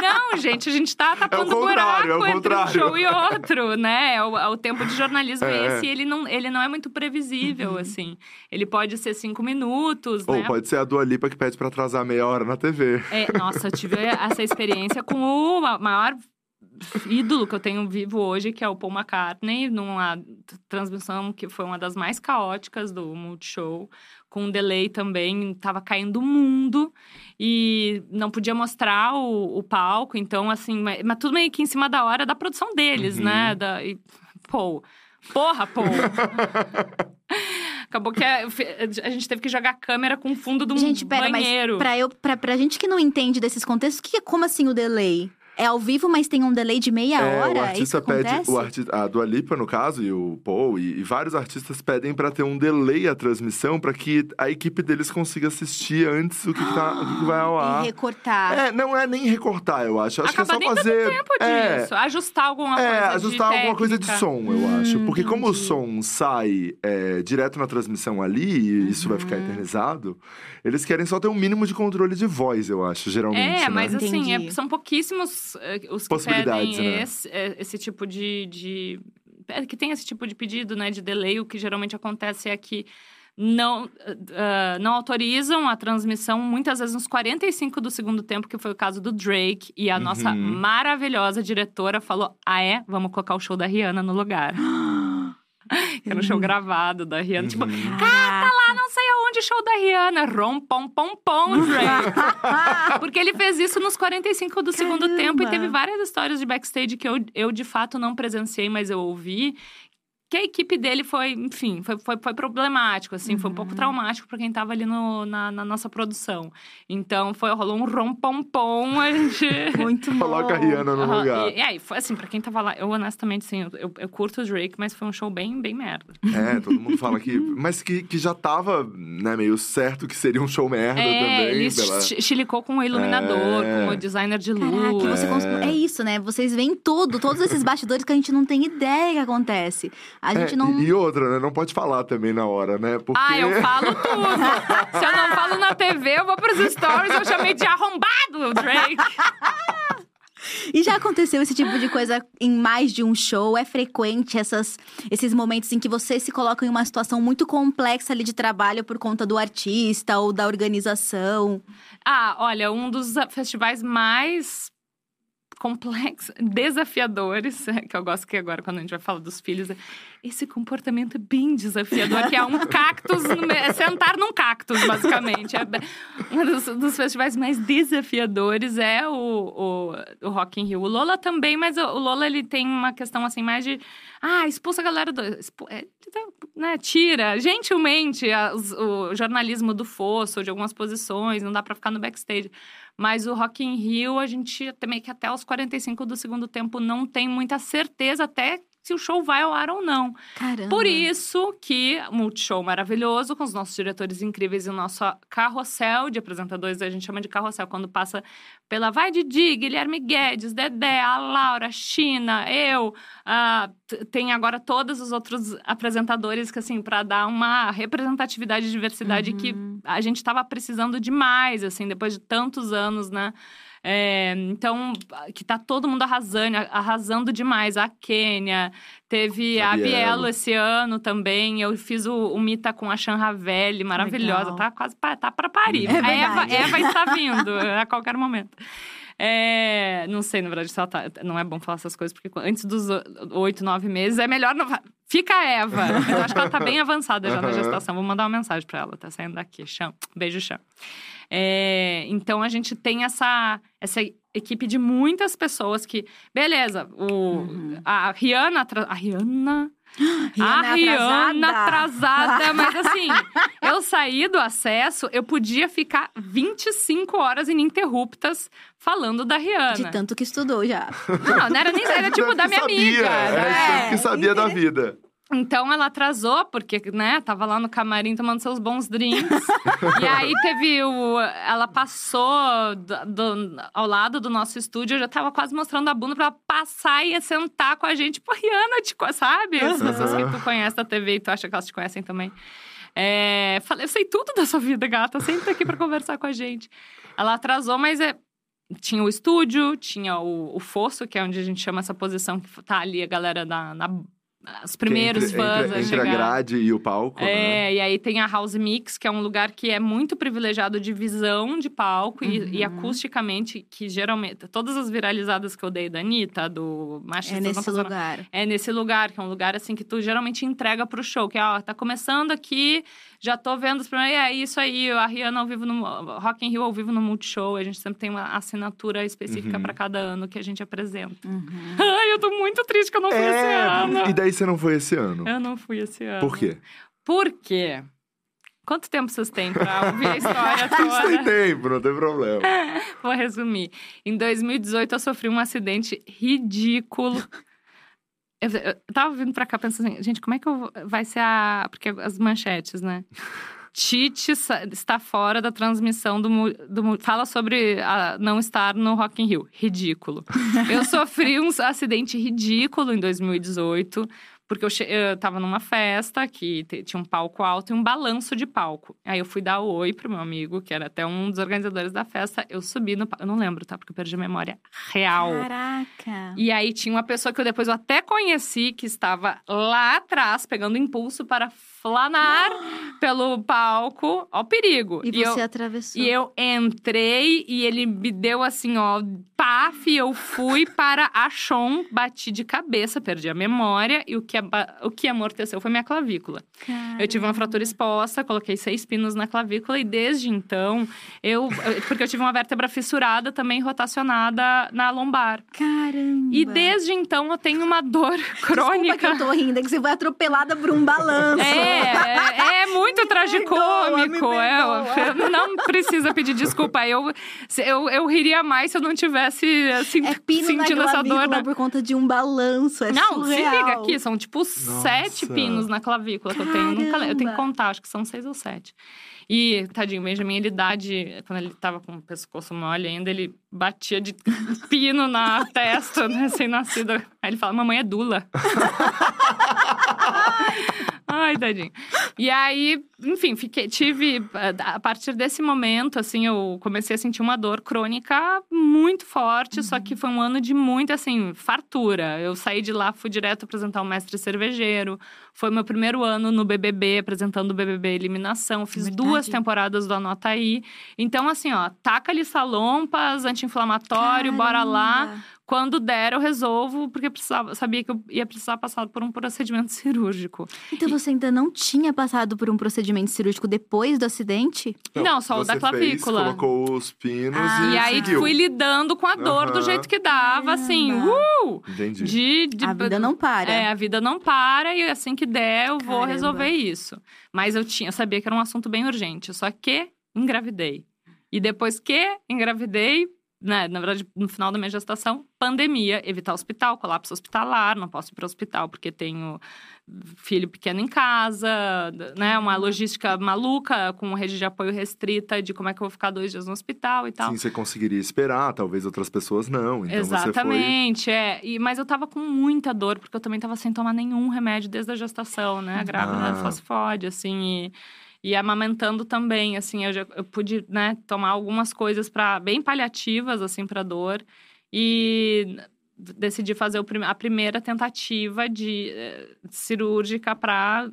Não, gente, a gente tá tapando é o buraco entre um show e outro, né? É o, é o tempo de jornalismo É. esse. E ele não, ele não é muito previsível, assim. Ele pode ser cinco minutos, Ou né? pode ser a Dua Lipa que pede pra atrasar meia hora na TV. É, nossa, eu tive essa experiência com o ma- maior ídolo que eu tenho vivo hoje, que é o Paul McCartney, numa transmissão que foi uma das mais caóticas do Multishow, com um delay também, tava caindo o mundo e não podia mostrar o, o palco, então assim, mas, mas tudo meio que em cima da hora da produção deles, Uhum. né? Da, e, Paul, porra, Paul! Acabou que a, a gente teve que jogar a câmera com o fundo do Gente, pera, banheiro. mas pra, eu, pra, pra gente que não entende desses contextos, que, como assim o delay? É ao vivo, mas tem um delay de meia É, hora? o é isso artista pede, o arti a Dua Lipa, no caso, e o Paul, e, e vários artistas pedem pra ter um delay à transmissão pra que a equipe deles consiga assistir antes o que, que tá, o que, vai ao ar. E recortar. É, não é nem recortar, eu acho. Acho Acaba que é só fazer. tempo é, disso. Ajustar alguma É, coisa de ajustar alguma coisa de técnica. som, eu acho. Hum, Porque como o entendi. som sai é, direto na transmissão ali, e isso vai ficar Uhum. eternizado, eles querem só ter um mínimo de controle de voz, eu acho, geralmente. É, né? mas assim, é- Entendi. são pouquíssimos eh, os que Possibilidades, pedem né? esse, eh, esse tipo de, de- é, que tem esse tipo de pedido, né, de delay. O que geralmente acontece é que não, ah, não autorizam a transmissão, muitas vezes nos 45 do segundo tempo, que foi o caso do Drake. E a nossa Uhum. maravilhosa diretora falou: Ah, é? Vamos colocar o show da Rihanna no lugar. Era um show gravado da Rihanna. Tipo, Uhum. Caraca. ah, não sei aonde show da Rihanna. Rom, pom, pom, pom. Porque ele fez isso nos 45 do segundo Caramba. tempo. E teve várias histórias de backstage que eu, eu de fato, não presenciei, mas eu ouvi. Que a equipe dele foi, enfim, foi, foi, foi problemático, assim. Foi um pouco traumático pra quem tava ali no, na, na nossa produção. Então, foi, rolou um rom-pom-pom, a gente... Muito bom. Coloca a Rihanna no Aham, lugar. E, e aí, foi assim, pra quem tava lá, eu honestamente, assim, eu, eu, eu curto o Drake, mas foi um show bem, bem merda. É, todo mundo fala que. Mas que, que já tava, né, meio certo que seria um show merda É, também. ele pela- chilicou com o iluminador, É. com o designer de Caraca, luz. cons- É. é isso, né? Vocês veem tudo, todos esses bastidores que a gente não tem ideia que acontece. A É, gente não. e, outra, né? Não pode falar também na hora, né? Porque. Ah, eu falo tudo. Se eu não falo na TV, eu vou pros stories, eu chamei de arrombado Drake. E já aconteceu esse tipo de coisa em mais de um show? É frequente essas, esses momentos em que você se coloca em uma situação muito complexa ali de trabalho por conta do artista ou da organização? Ah, olha, um dos festivais mais complexos, desafiadores, que eu gosto que agora, quando a gente vai falar dos filhos, esse comportamento é bem desafiador, que é um cactus, é sentar num cactus, basicamente. É um dos, dos, festivais mais desafiadores é o, o, o Rock in Rio. O Lola também, mas o, o Lola, ele tem uma questão, assim, mais de... Ah, expulsa a galera do... Expu, é, né, tira, gentilmente, a, o, o jornalismo do fosso, de algumas posições, não dá para ficar no backstage. Mas o Rock in Rio, a gente também que até os 45 do segundo tempo não tem muita certeza até se o show vai ao ar ou não. Caramba. Por isso que Multishow maravilhoso, com os nossos diretores incríveis e o nosso carrossel de apresentadores, a gente chama de carrossel, quando passa pela Vai Didi, Guilherme Guedes, Dedé, a Laura, China, eu. Uh, tem agora todos os outros apresentadores que, assim, para dar uma representatividade e diversidade uhum. que a gente estava precisando demais, assim, depois de tantos anos, né? É, então, que tá todo mundo arrasando, arrasando demais. A Quênia, teve a, a Bielo esse ano também. Eu fiz o, o Mita com a Chan Ravelli, maravilhosa. Legal. Tá quase pra, tá para parir. É a Eva, Eva está vindo a qualquer momento. É, não sei, na verdade, se ela tá. Não é bom falar essas coisas, porque antes dos oito, nove meses é melhor. Não, fica a Eva. Eu acho que ela tá bem avançada já na gestação. Vou mandar uma mensagem pra ela, tá saindo daqui. Chão. Beijo, chão. É, então a gente tem essa, essa equipe de muitas pessoas que. Beleza, o, uhum. a Rihanna. A Rihanna. Rihanna a Rihanna atrasada. atrasada mas assim, eu saí do acesso, eu podia ficar 25 horas ininterruptas falando da Rihanna. De tanto que estudou já. Não, não era nem era tipo da minha sabia, amiga. É, né? que sabia da vida. Então ela atrasou, porque, né, tava lá no camarim tomando seus bons drinks. e aí teve o. Ela passou do, do, ao lado do nosso estúdio, eu já tava quase mostrando a bunda pra ela passar e sentar com a gente. Pô, Rihanna, te, sabe? As pessoas que tu conhece da TV e tu acha que elas te conhecem também. É, falei, eu sei tudo da sua vida, gata, sempre tá aqui pra conversar com a gente. Ela atrasou, mas é, tinha o estúdio, tinha o, o fosso, que é onde a gente chama essa posição que tá ali a galera na, na os primeiros entre, fãs entre, a entre a grade e o palco. É, né? e aí tem a House Mix, que é um lugar que é muito privilegiado de visão de palco uhum. e, e, acusticamente, que geralmente. Todas as viralizadas que eu dei da Anitta, do Machista. É nesse lugar. É nesse lugar, que é um lugar assim que tu geralmente entrega pro show, que é, ó, tá começando aqui, já tô vendo os primeiros. É isso aí, a Rihanna ao vivo no. Rock in Rio ao vivo no Multishow. A gente sempre tem uma assinatura específica uhum. para cada ano que a gente apresenta. Uhum. Ai, eu tô muito triste que eu não fui é... esse ano. E daí você não foi esse ano? Eu não fui esse ano. Por quê? Por quê? Quanto tempo vocês têm pra ouvir a história toda? Tempo, não tem problema. Vou resumir. Em 2018, eu sofri um acidente ridículo eu, eu tava vindo pra cá pensando assim, gente, como é que eu, vai ser a. Porque as manchetes, né? Tite está fora da transmissão do, do fala sobre a, não estar no Rock in Rio. Ridículo. eu sofri um acidente ridículo em 2018 porque eu, eu tava numa festa que tinha um palco alto e um balanço de palco. Aí eu fui dar oi pro meu amigo, que era até um dos organizadores da festa. Eu subi no Eu não lembro, tá? Porque eu perdi a memória real. Caraca! E aí tinha uma pessoa que eu depois eu até conheci, que estava lá atrás, pegando impulso para flanar pelo palco. Ó, o perigo. E, e você eu, atravessou. E eu entrei e ele me deu assim, ó, paf, eu fui para a chão, bati de cabeça, perdi a memória e o que, o que amorteceu foi minha clavícula. Caramba. Eu tive uma fratura exposta, coloquei seis pinos na clavícula e desde então, eu. Porque eu tive uma vértebra fissurada também rotacionada na lombar. Caramba! E desde então eu tenho uma dor crônica. Desculpa que eu tô rindo, é que você foi atropelada por um balanço. É, é, é muito tragicômico. É, não precisa pedir desculpa. Eu, eu, eu riria mais se eu não tivesse assim, é pino sentindo essa dor. Né? por conta de um balanço. É não, surreal. se liga aqui, são tipo Nossa. sete pinos na clavícula que eu tenho. Nunca, eu tenho que contar, acho que são seis ou sete. E, tadinho, Benjamin, ele dá de. Quando ele tava com o pescoço mole ainda, ele batia de pino na testa, né, recém-nascida. Aí ele fala: Mamãe é Dula. Ai, tadinho. E aí, enfim, fiquei, tive. A partir desse momento, assim, eu comecei a sentir uma dor crônica muito forte, uhum. só que foi um ano de muita, assim, fartura. Eu saí de lá, fui direto apresentar o mestre cervejeiro. Foi meu primeiro ano no BBB, apresentando o BBB Eliminação. Fiz Verdade. duas temporadas do Anota Aí. Então, assim, ó, taca ali salompas, anti-inflamatório, bora lá quando der, eu resolvo, porque precisava, sabia que eu ia precisar passar por um procedimento cirúrgico. Então e... você ainda não tinha passado por um procedimento cirúrgico depois do acidente? Não, não só o da clavícula. Fez, colocou os pinos ah, e. E aí seguiu. fui lidando com a dor uhum. do jeito que dava, assim, uh! Entendi. De, de, a vida não para. É, a vida não para e assim que der, eu vou Caramba. resolver isso. Mas eu tinha, sabia que era um assunto bem urgente. Só que engravidei. E depois que engravidei, né, na verdade, no final da minha gestação, pandemia, evitar hospital, colapso hospitalar, não posso ir para o hospital porque tenho filho pequeno em casa, né, uma uhum. logística maluca com rede de apoio restrita de como é que eu vou ficar dois dias no hospital e tal. Sim, você conseguiria esperar, talvez outras pessoas não. Então Exatamente, foi... é. E, mas eu tava com muita dor porque eu também tava sem tomar nenhum remédio desde a gestação, né, a grávida ah. só se fode, assim, e e amamentando também, assim, eu, já, eu pude, né, tomar algumas coisas para bem paliativas, assim, para dor. E decidi fazer a primeira tentativa de eh, cirúrgica para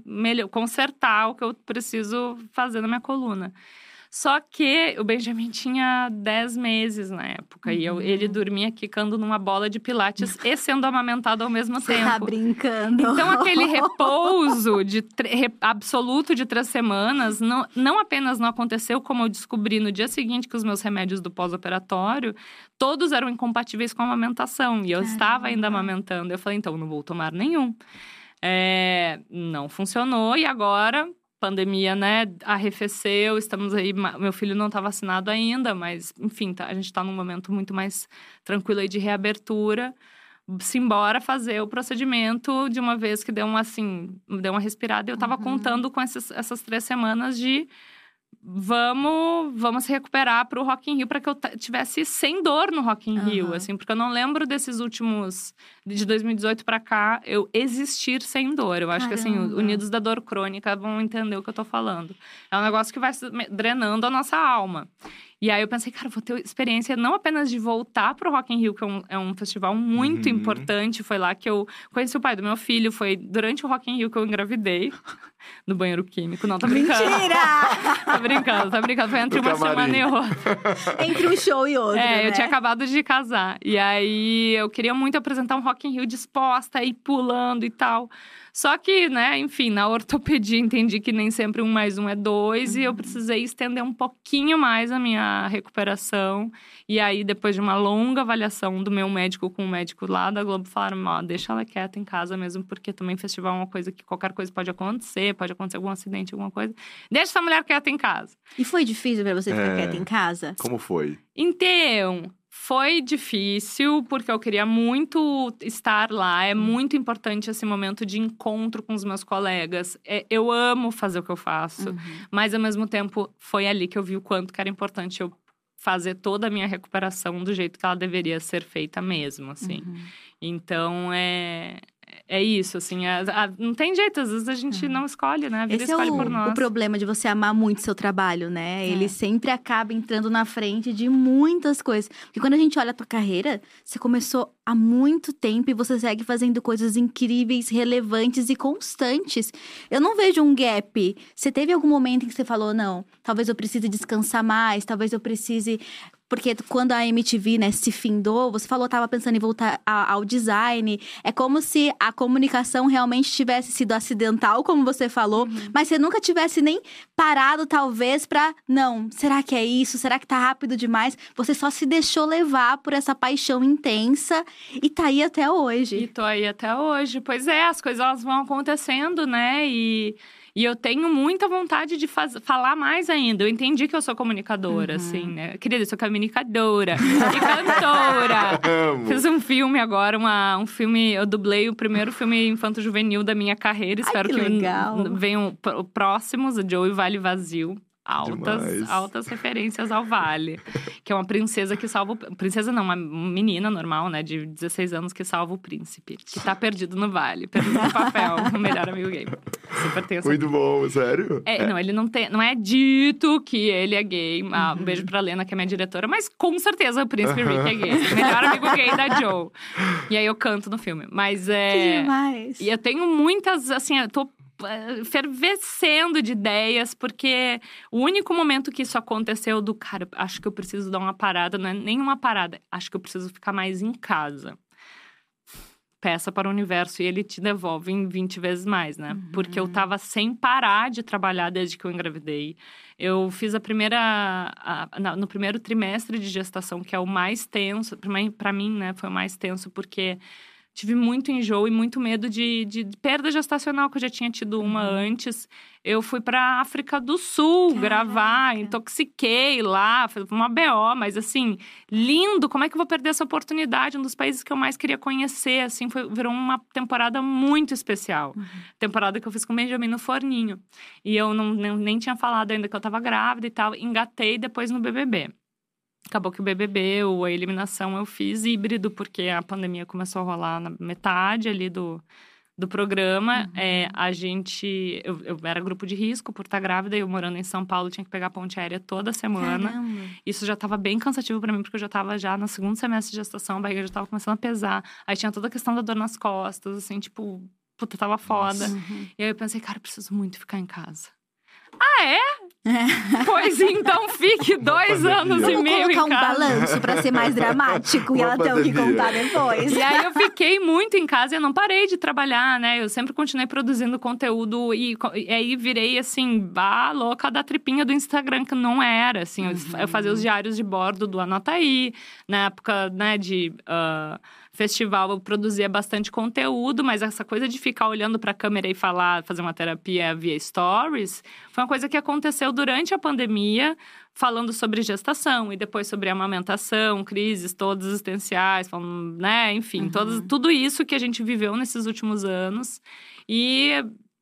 consertar o que eu preciso fazer na minha coluna. Só que o Benjamin tinha 10 meses na época. Uhum. E eu, ele uhum. dormia quicando numa bola de pilates e sendo amamentado ao mesmo Você tempo. Tá brincando. Então, aquele repouso de re, absoluto de três semanas, não, não apenas não aconteceu, como eu descobri no dia seguinte que os meus remédios do pós-operatório, todos eram incompatíveis com a amamentação. E eu Caramba. estava ainda amamentando. Eu falei, então, não vou tomar nenhum. É, não funcionou e agora pandemia, né, arrefeceu, estamos aí, meu filho não está vacinado ainda, mas, enfim, tá, a gente está num momento muito mais tranquilo aí de reabertura. Simbora fazer o procedimento de uma vez que deu uma, assim, deu uma respirada. Eu estava uhum. contando com essas, essas três semanas de vamos vamos recuperar para o Rock in Rio para que eu tivesse sem dor no Rock in uhum. Rio, assim, porque eu não lembro desses últimos de 2018 para cá eu existir sem dor. Eu acho Caramba. que assim, unidos da dor crônica vão entender o que eu tô falando. É um negócio que vai drenando a nossa alma. E aí eu pensei, cara, vou ter experiência não apenas de voltar pro Rock in Rio, que é um, é um festival muito uhum. importante. Foi lá que eu conheci o pai do meu filho. Foi durante o Rock in Rio que eu engravidei. No banheiro químico. Não, tá brincando. Mentira! tá brincando, tá brincando. Foi entre uma semana e outra. entre um show e outro, É, né? eu tinha acabado de casar. E aí, eu queria muito apresentar um Rock in Rio disposta, ir pulando e tal. Só que, né, enfim, na ortopedia entendi que nem sempre um mais um é dois uhum. e eu uhum. precisei estender um pouquinho mais a minha recuperação. E aí, depois de uma longa avaliação do meu médico com o médico lá da Globo, falaram: ó, deixa ela quieta em casa mesmo, porque também festival é uma coisa que qualquer coisa pode acontecer, pode acontecer algum acidente, alguma coisa. Deixa essa mulher quieta em casa. E foi difícil para você ficar é... quieta em casa? Como foi? Então, foi difícil, porque eu queria muito estar lá. É muito importante esse momento de encontro com os meus colegas. É, eu amo fazer o que eu faço, uhum. mas ao mesmo tempo foi ali que eu vi o quanto que era importante eu fazer toda a minha recuperação do jeito que ela deveria ser feita mesmo, assim. Uhum. Então, é, é isso, assim, a, a, não tem jeito, às vezes a gente é. não escolhe, né? A vida Esse escolhe é o, por nós. o problema de você amar muito seu trabalho, né? É. Ele sempre acaba entrando na frente de muitas coisas. Porque quando a gente olha a tua carreira, você começou há muito tempo e você segue fazendo coisas incríveis, relevantes e constantes. Eu não vejo um gap. Você teve algum momento em que você falou, não, talvez eu precise descansar mais, talvez eu precise porque quando a MTV, né, se findou, você falou, tava pensando em voltar ao design. É como se a comunicação realmente tivesse sido acidental, como você falou, uhum. mas você nunca tivesse nem parado, talvez, pra. Não, será que é isso? Será que tá rápido demais? Você só se deixou levar por essa paixão intensa e tá aí até hoje. E tô aí até hoje. Pois é, as coisas elas vão acontecendo, né? E. E eu tenho muita vontade de faz, falar mais ainda. Eu entendi que eu sou comunicadora, uhum. assim, né? Querida, eu sou comunicadora e cantora. Fiz um filme agora, uma, um filme. Eu dublei o primeiro filme infanto-juvenil da minha carreira. Espero Ai, que, que venham próximos, o Joey Vale Vazio. Altas, Demais. altas referências ao Vale. Que é uma princesa que salva. o- Princesa não, uma menina normal, né? De 16 anos que salva o príncipe. Que tá perdido no Vale, perdido no papel. o melhor amigo gay. Super essa Muito bom, sério? é, não, ele não tem. Não é dito que ele é gay. Ah, Um beijo pra Lena, que é minha diretora, mas com certeza o príncipe. Rick é gay. O melhor amigo gay da Joe. E aí eu canto no filme. Mas Que é. demais. E eu tenho muitas, assim, eu tô fervescendo de ideias, porque o único momento que isso aconteceu do cara, acho que eu preciso dar uma parada, não é nenhuma parada, acho que eu preciso ficar mais em casa. Peça para o universo e ele te devolve em 20 vezes mais, né? Porque eu tava sem parar de trabalhar desde que eu engravidei. Eu fiz a primeira. a- no primeiro trimestre de gestação, que é o mais tenso, pra mim, né? Foi o mais tenso, porque tive muito enjoo e muito medo de, de perda gestacional, que eu já tinha tido uma antes. Eu fui pra África do Sul Caraca. gravar, intoxiquei lá, foi uma BO, mas assim, lindo. Como é que eu vou perder essa oportunidade? Um dos países que eu mais queria conhecer, assim, foi, virou uma temporada muito especial. Temporada que eu fiz com o Benjamin no forninho. E eu não, nem, nem tinha falado ainda que eu tava grávida e tal. Engatei depois no BBB. Acabou que o BBB, ou a eliminação, eu fiz híbrido, porque a pandemia começou a rolar na metade ali do, do programa. É, a gente. Eu, eu era grupo de risco por estar grávida, e eu morando em São Paulo, tinha que pegar a ponte aérea toda semana. Caramba. Isso já estava bem cansativo para mim, porque eu já estava já no segundo semestre de gestação, a barriga já estava começando a pesar. Aí tinha toda a questão da dor nas costas, assim, tipo, puta, tava foda. Uhum. E aí eu pensei, cara, eu preciso muito ficar em casa. Ah, é? Pois então fique dois pandemia. anos e Vamos meio colocar um em casa. balanço pra ser mais dramático e ela ter o que contar depois. E aí eu fiquei muito em casa e eu não parei de trabalhar, né? Eu sempre continuei produzindo conteúdo e, e aí virei assim, a louca da tripinha do Instagram, que não era, assim. Eu- Eu fazia os diários de bordo do Anota Aí, na época, né, de ah, festival, eu produzia bastante conteúdo, mas essa coisa de ficar olhando pra câmera e falar, fazer uma terapia via stories, foi uma coisa que aconteceu durante a pandemia, falando sobre gestação e depois sobre amamentação, crises todas existenciais, falando, né, enfim, todas, tudo isso que a gente viveu nesses últimos anos. E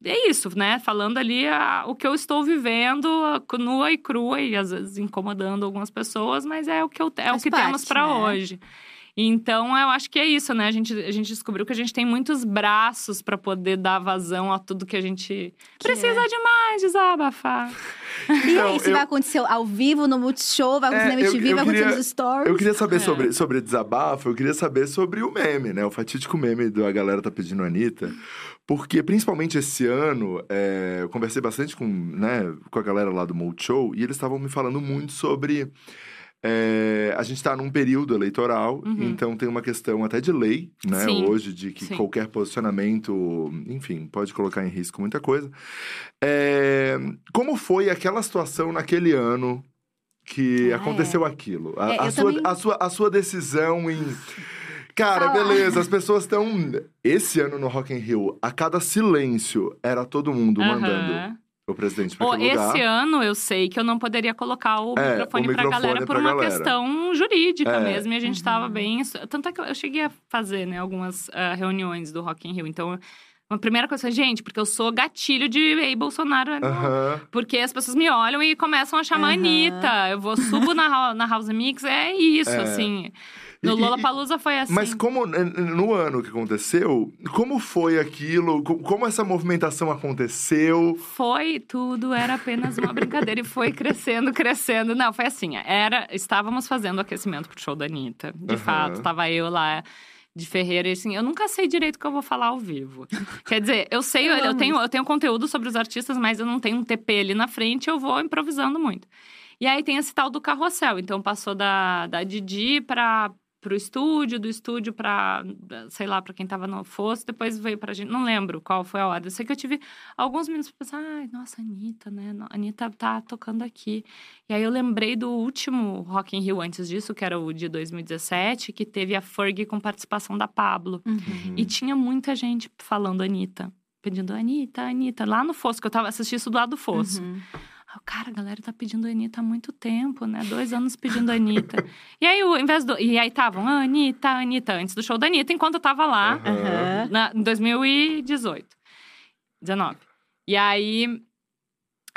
é isso, né? Falando ali a- o que eu estou vivendo, a- nua e crua, e às vezes incomodando algumas pessoas, mas é o que, eu, é o que temos parte, para né? hoje. Então, eu acho que é isso, né? A gente, a gente descobriu que a gente tem muitos braços para poder dar vazão a tudo que a gente Que precisa é. demais desabafar. E Então, aí, se eu- vai acontecer ao vivo, no Multishow, vai acontecer É, na MTV, eu vai acontecer queria- nos stories. Eu queria saber É. sobre, sobre desabafo, eu queria saber sobre o meme, né? O fatídico meme do A Galera Tá Pedindo a Anitta. Porque, principalmente esse ano, é, eu conversei bastante com, né, com a galera lá do Multishow e eles estavam me falando muito sobre. É, a gente está num período eleitoral, Uhum. então tem uma questão até de lei, né, Sim, hoje, de que sim. qualquer posicionamento, enfim, pode colocar em risco muita coisa. É, como foi aquela situação naquele ano que Ah, aconteceu aquilo? A, É, a sua, também- a, sua, a sua decisão em. Cara, Fala. beleza, as pessoas estão. Esse ano no Rock in Rio, a cada silêncio, era todo mundo mandando Aham. O presidente aquele lugar. esse ano eu sei que eu não poderia colocar o É, microfone, o pra microfone galera por uma galera. questão jurídica É. mesmo. E a gente tava Uhum. bem. Tanto é que eu cheguei a fazer, né, algumas ah, reuniões do Rock in Rio. Então, a primeira coisa, gente, porque eu sou gatilho de Ei Bolsonaro. Aham. Porque as pessoas me olham e começam a chamar a Aham. Anitta. Eu vou, subo na, na House Mix, é isso, É. assim. No Lollapalooza foi assim. Mas como no ano que aconteceu, como foi aquilo? Co- Como essa movimentação aconteceu? Foi tudo, era apenas uma brincadeira e foi crescendo, crescendo. Não, foi assim, era, estávamos fazendo o aquecimento pro show da Anitta. De Aham. fato, tava eu lá de Ferreira e assim, eu nunca sei direito o que eu vou falar ao vivo. Quer dizer, eu sei, Eu eu, tenho, eu tenho conteúdo sobre os artistas, mas eu não tenho um TP ali na frente, eu vou improvisando muito. E aí tem esse tal do carrossel, então passou da, da Didi para pro estúdio, do estúdio pra, sei lá, pra quem tava no fosso, depois veio pra gente, não lembro qual foi a ordem. Eu sei que eu tive alguns minutos pra pensar, ai, nossa, Anitta, né? A Anitta tá tocando aqui. E aí eu lembrei do último Rock in Rio antes disso, que era o de 2017, que teve a Fergie com participação da Pablo. Uhum. E tinha muita gente falando Anitta. Pedindo Anitta, Anitta. Lá no Fosso, que eu tava assistindo isso do lado do Fosso. Uhum. Aí eu, Cara, a galera tá pedindo Anitta há muito tempo, né? Dois anos pedindo Anitta. e aí, o, em vez do. E aí estavam, Anitta, Anitta, antes do show da Anitta, enquanto eu tava lá, Aham. na, em 2018. 19. E aí.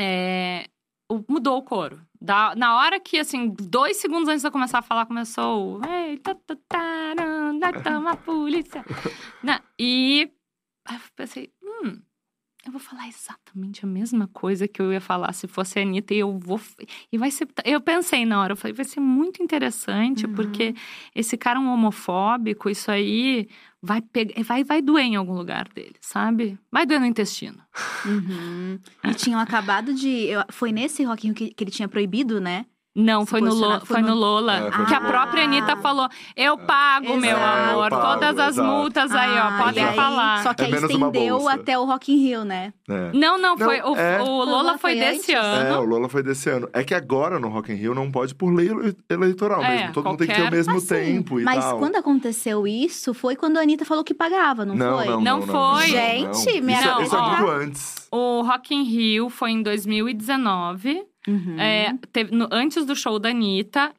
é, o- mudou o coro. Da, na hora que, assim, dois segundos antes de eu começar a falar, começou. o, Ei, tá, tá, taran, da, tama, a polícia. Né? E aí eu pensei, hum, eu vou falar exatamente a mesma coisa que eu ia falar se fosse a Anitta e eu vou. E vai ser. Eu pensei na hora, eu falei, vai ser muito interessante, Uhum. porque esse cara é um homofóbico, isso aí vai pegar. Vai, vai doer em algum lugar dele, sabe? Vai doer no intestino. Uhum. E tinham acabado de. eu- foi nesse Rock in Rio que, que ele tinha proibido, né? Não, foi no, posicionar, Lo- foi no- Lola. É, foi que a própria Lola. Anitta falou: Eu pago, meu amor. É, pago, todas as exato. multas aí, ó. Ah, Podem aí- falar. Só que É aí menos uma estendeu bolsa. até o Rock in Rio, né? É. Não, não, Não, foi. o, é. o Foi Lola Lola, foi foi desse antes? É, o ano. Lola foi desse ano. É que agora no Rock in Rio não pode por lei ele- eleitoral É, mesmo. Todo mundo tem que ter o qualquer- mesmo Assim, tempo e mas tal. quando aconteceu isso, foi quando a Anitta falou que pagava, não, Não, foi? não, Não não, foi. Gente, não. minha Isso, é- Não, isso é muito antes. O Rock in Rio foi em 2019. Uhum. É, teve- no- antes do show da Anitta.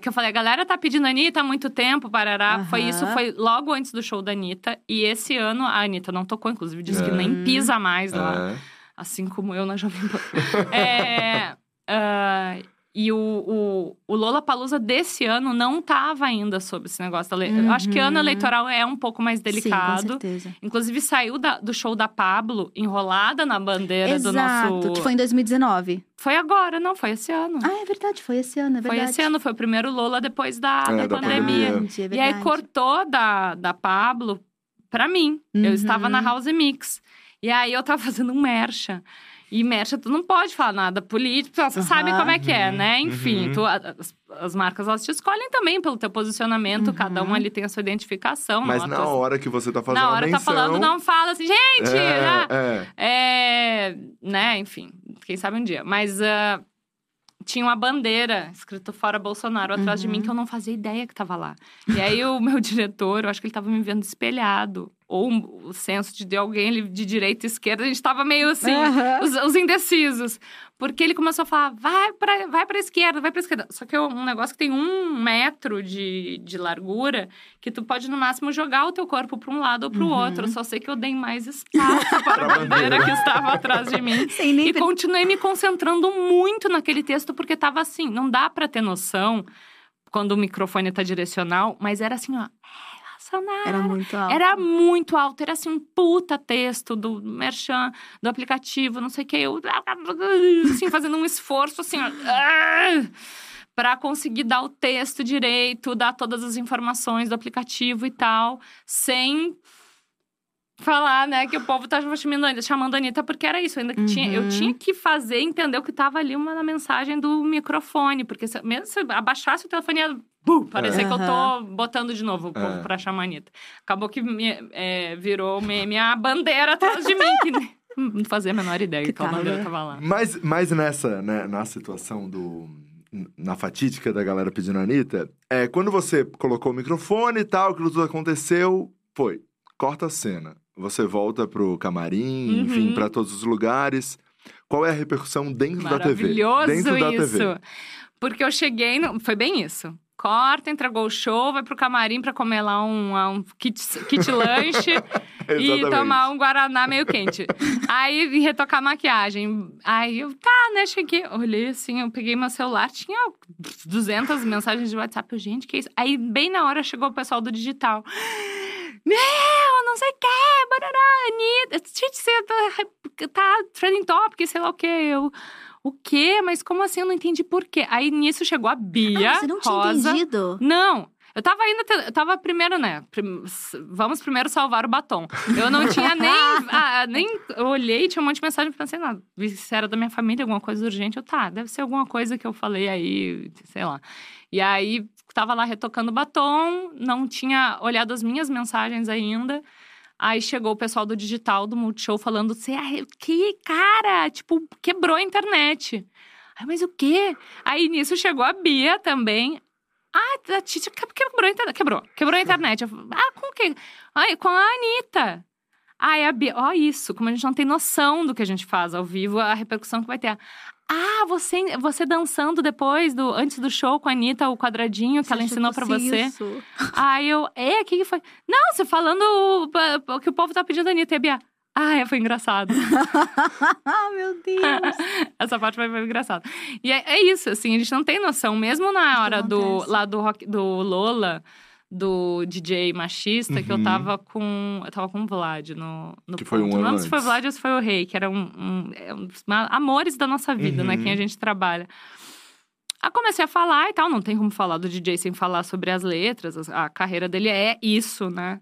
Que eu falei, a galera tá pedindo a Anitta há muito tempo, parará. Foi Aham. isso, foi logo antes do show da Anitta. E esse ano a Anitta não tocou, inclusive, disse que É. nem pisa mais lá. É. Assim como eu na Jovem Pan. É, ah, e o, o, o Lola Palusa desse ano não tava ainda sobre esse negócio da lei. Eu acho que Uhum. ano eleitoral é um pouco mais Sim, com delicado. certeza. Inclusive, saiu da- do show da Pablo, enrolada na bandeira Exato, do nosso. que foi em 2019. Foi agora, não, foi esse ano. Ah, é verdade, foi esse ano, é foi verdade. esse ano, foi o primeiro Lola depois da, É, da da pandemia. pandemia. Verdade, é E aí cortou da, da Pablo pra mim. Eu Uhum. estava na House Mix. E aí eu tava fazendo um mercha. E mercha, tu não pode falar nada político, você sabe Aham. como é que é, né? Enfim, Uhum. tu- as, as marcas elas te escolhem também pelo teu posicionamento, Uhum. cada um ali tem a sua identificação. Mas não na tua- hora que você tá fazendo na hora tá falando, não fala assim, gente! né? É, é. É, né, enfim, quem sabe um dia. Mas ah, tinha uma bandeira escrito fora Bolsonaro atrás de Uhum. mim que eu não fazia ideia que tava lá. E aí o meu diretor, eu acho que ele tava me vendo espelhado. Ou um- o senso de, de alguém ali de direita e esquerda, a gente tava meio assim, Aham. os, os indecisos. Porque ele começou a falar, vai pra, vai pra esquerda, vai pra esquerda. Só que é um negócio que tem um metro de, de largura, que tu pode, no máximo, jogar o teu corpo pra um lado ou pro Uhum. outro. Eu só sei que eu dei mais espaço para Pra a bandeira que estava atrás de mim. Sem nem E continuei me concentrando muito naquele texto, porque tava assim, não dá pra ter noção quando o microfone tá direcional, mas era assim, ó. Relacionar. Era muito alto. Era muito alto, era assim um puta texto do merchan, do aplicativo, não sei o que. Eu, assim, fazendo um esforço, assim, ó, pra conseguir dar o texto direito, dar todas as informações do aplicativo e tal, sem falar, né, que o povo tá chamando, chamando a Anitta, porque era isso. Ainda que tinha, eu Uhum. tinha que fazer entender o que tava ali uma, na mensagem do microfone, porque se, mesmo se eu abaixasse o telefone, ia buh, parecer que eu tô botando de novo o povo É. pra chamar a Anitta. Acabou que me, é, virou meme a bandeira atrás de mim, que não fazia a menor ideia que, Que aquela bandeira tava. lá. Mas, mas nessa, né, na situação do. Na fatídica da galera pedindo a Anitta, é, quando você colocou o microfone e tal, aquilo tudo aconteceu, foi. Corta a cena. Você volta pro camarim, Uhum. enfim, pra todos os lugares. Qual é a repercussão dentro da TV? Maravilhoso Dentro da isso. TV. Porque eu cheguei, no... foi bem isso. Corta, entregou o show, vai pro camarim pra comer lá um, um kit, kit lanche e tomar um guaraná meio quente. Aí vim retocar a maquiagem. Aí eu, tá, né, cheguei. Olhei assim, eu peguei meu celular, tinha 200 mensagens de WhatsApp. Eu, gente, que isso? Aí bem na hora chegou o pessoal do digital. Meu, não sei o que, barará, Anitta. Gente, você tá, tá trending topic, sei lá o quê. Eu, o quê? Mas como assim? Eu não entendi por quê. Aí nisso chegou a Bia, Ah, você não tinha Rosa. entendido? Não. Eu tava ainda, eu tava primeiro, né? prim- Vamos primeiro salvar o batom. Eu não tinha nem, ah, nem, eu olhei, tinha um monte de mensagem, pensei, nada, se era da minha família, alguma coisa urgente, eu, tá, deve ser alguma coisa que eu falei aí, sei lá. E aí, tava lá retocando o batom, não tinha olhado as minhas mensagens ainda. Aí chegou o pessoal do digital, do Multishow, falando, você é que cara, tipo, quebrou a internet. Aí, mas o quê? Aí nisso chegou a Bia também. Ah, a Titi que- quebrou a internet. Quebrou. Quebrou a internet. Ah, com o quê? Ai, com a Anitta. Aí a Bia, ó isso, como a gente não tem noção do que a gente faz ao vivo, a repercussão que vai ter. Ah, você, você dançando depois, do antes do show com a Anitta, o quadradinho que ela Você ensinou pra que fosse você. isso? Aí eu, é, o que que foi? Não, você falando o, o que o povo tá pedindo a Anitta. E a Bia, Ah, foi engraçado. ah, meu Deus. Essa parte foi, foi engraçada. E é, é, isso, assim, a gente não tem noção. Mesmo na hora do, lá do, rock, do Lola, do DJ machista, uhum. que eu uhum. tava com. Eu tava com o Vlad no, no que ponto. Foi um ano não lembro se foi o Vlad ou se foi o Rei, que era um, um, é um, amores da nossa vida, uhum. né? Quem a uhum. gente trabalha. Aí comecei a falar e tal, não tem como falar do DJ sem falar sobre as letras, a, a carreira dele é isso, né?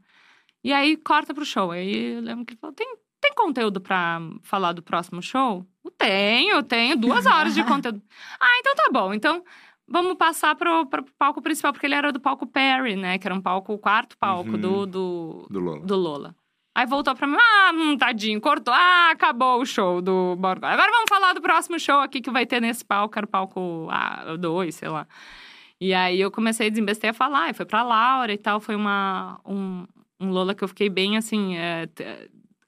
E aí corta pro show. Aí eu lembro que ele falou: tem, tem conteúdo pra falar do próximo show? Eu tenho, tenho duas horas de conteúdo. ah, então tá bom. Então vamos passar pro, pro palco principal, porque ele era do palco Perry, né? Que era um palco, o quarto palco uhum. do, do, do, Lola. do Lola. Aí voltou pra mim, ah, hum, tadinho, cortou. Ah, acabou o show do Borgó. Agora vamos falar do próximo show aqui que vai ter nesse palco, era o palco 2, ah, sei lá. E aí eu comecei a desembestar a falar, e foi pra Laura e tal. Foi uma, um, um Lola que eu fiquei bem assim, é,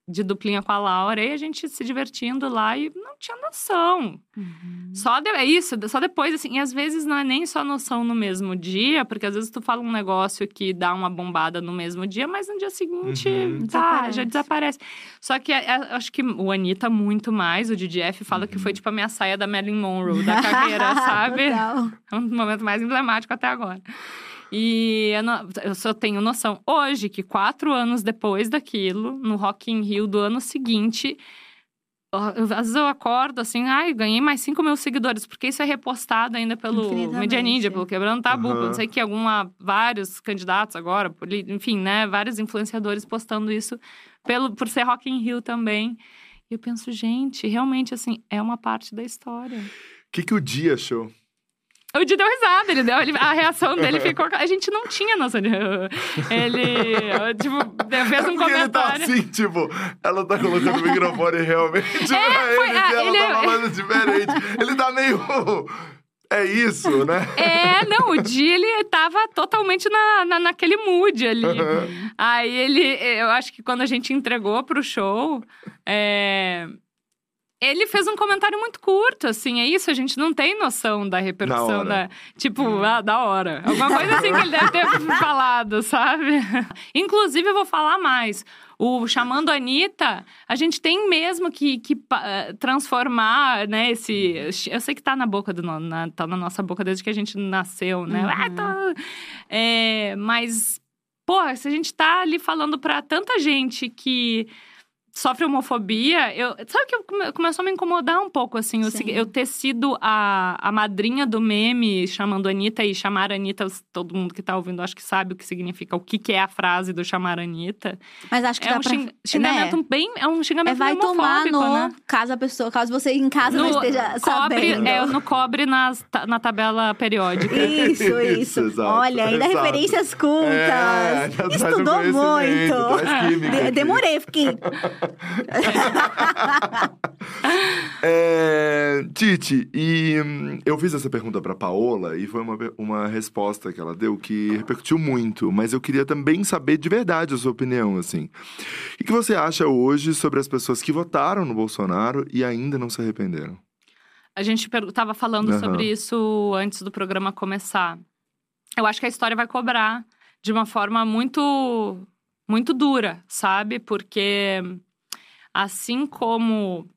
de duplinha com a Laura, e a gente se divertindo lá e não tinha noção. Uhum. Só de, é isso, só depois, assim, e às vezes não é nem só noção no mesmo dia, porque às vezes tu fala um negócio que dá uma bombada no mesmo dia, mas no dia seguinte, uhum. tá, desaparece. já desaparece. Só que é, é, acho que o Anitta muito mais, o DJF fala uhum. que foi uhum. tipo a minha saia da Marilyn Monroe da carreira, sabe? Total. É um momento mais emblemático até agora. E eu, não, eu, só tenho noção hoje que quatro anos depois daquilo, no Rock in Rio do ano seguinte, às vezes eu acordo assim, ai, ganhei mais 5 mil seguidores, porque isso é repostado ainda pelo Media Ninja, pelo Quebrando Tabu, uhum. não sei que alguma, vários candidatos agora, enfim, né, vários influenciadores postando isso pelo, por ser Rock in Rio também. E eu penso, gente, realmente, assim, é uma parte da história. O que, que o dia achou? O Di deu risada, ele deu, ele, a reação dele ficou. A gente não tinha noção de. Ele, tipo, fez um é comentário. Ele tá assim, tipo, ela tá colocando o microfone realmente é, pra foi, ele, ah, ela ele... tá falando diferente. Ele tá meio. É isso, né? É, não, o Di, ele tava totalmente na, na, naquele mood ali. Aí ele, eu acho que quando a gente entregou pro show, é, ele fez um comentário muito curto, assim, é isso, a gente não tem noção da repercussão da. Tipo, hum. ah, da hora. Alguma coisa assim que ele deve ter falado, sabe? Inclusive, eu vou falar mais. O Chamando a Anitta, a gente tem mesmo que, que uh, transformar, né, esse... Eu sei que tá na boca do... Na, tá na nossa boca desde que a gente nasceu, né? Uhum. Ah, tá... é, mas, porra, se a gente tá ali falando pra tanta gente que sofre homofobia, eu, sabe que come, começou a me incomodar um pouco, assim, eu, eu, ter sido a, a madrinha do meme chamando a Anitta e chamar a Anitta, todo mundo que tá ouvindo acho que sabe o que significa, o que, que é a frase do chamar a Anitta. Mas acho que é dá um pra, xingamento né? bem, é um xingamento é, vai tomar no, né? caso a pessoa, caso você em casa no, não esteja cobre, sabendo. É, no cobre nas, na tabela periódica. Isso, isso. isso Olha, ainda exato. referências cultas. É, Estudou muito. Demorei, fiquei... é, Titi, e hum, eu fiz essa pergunta para Paola e foi uma, uma resposta que ela deu que repercutiu muito, mas eu queria também saber de verdade a sua opinião, assim. O que você acha hoje sobre as pessoas que votaram no Bolsonaro e ainda não se arrependeram? A gente estava falando uhum. sobre isso antes do programa começar. Eu acho que a história vai cobrar de uma forma muito muito dura, sabe? Porque Assim como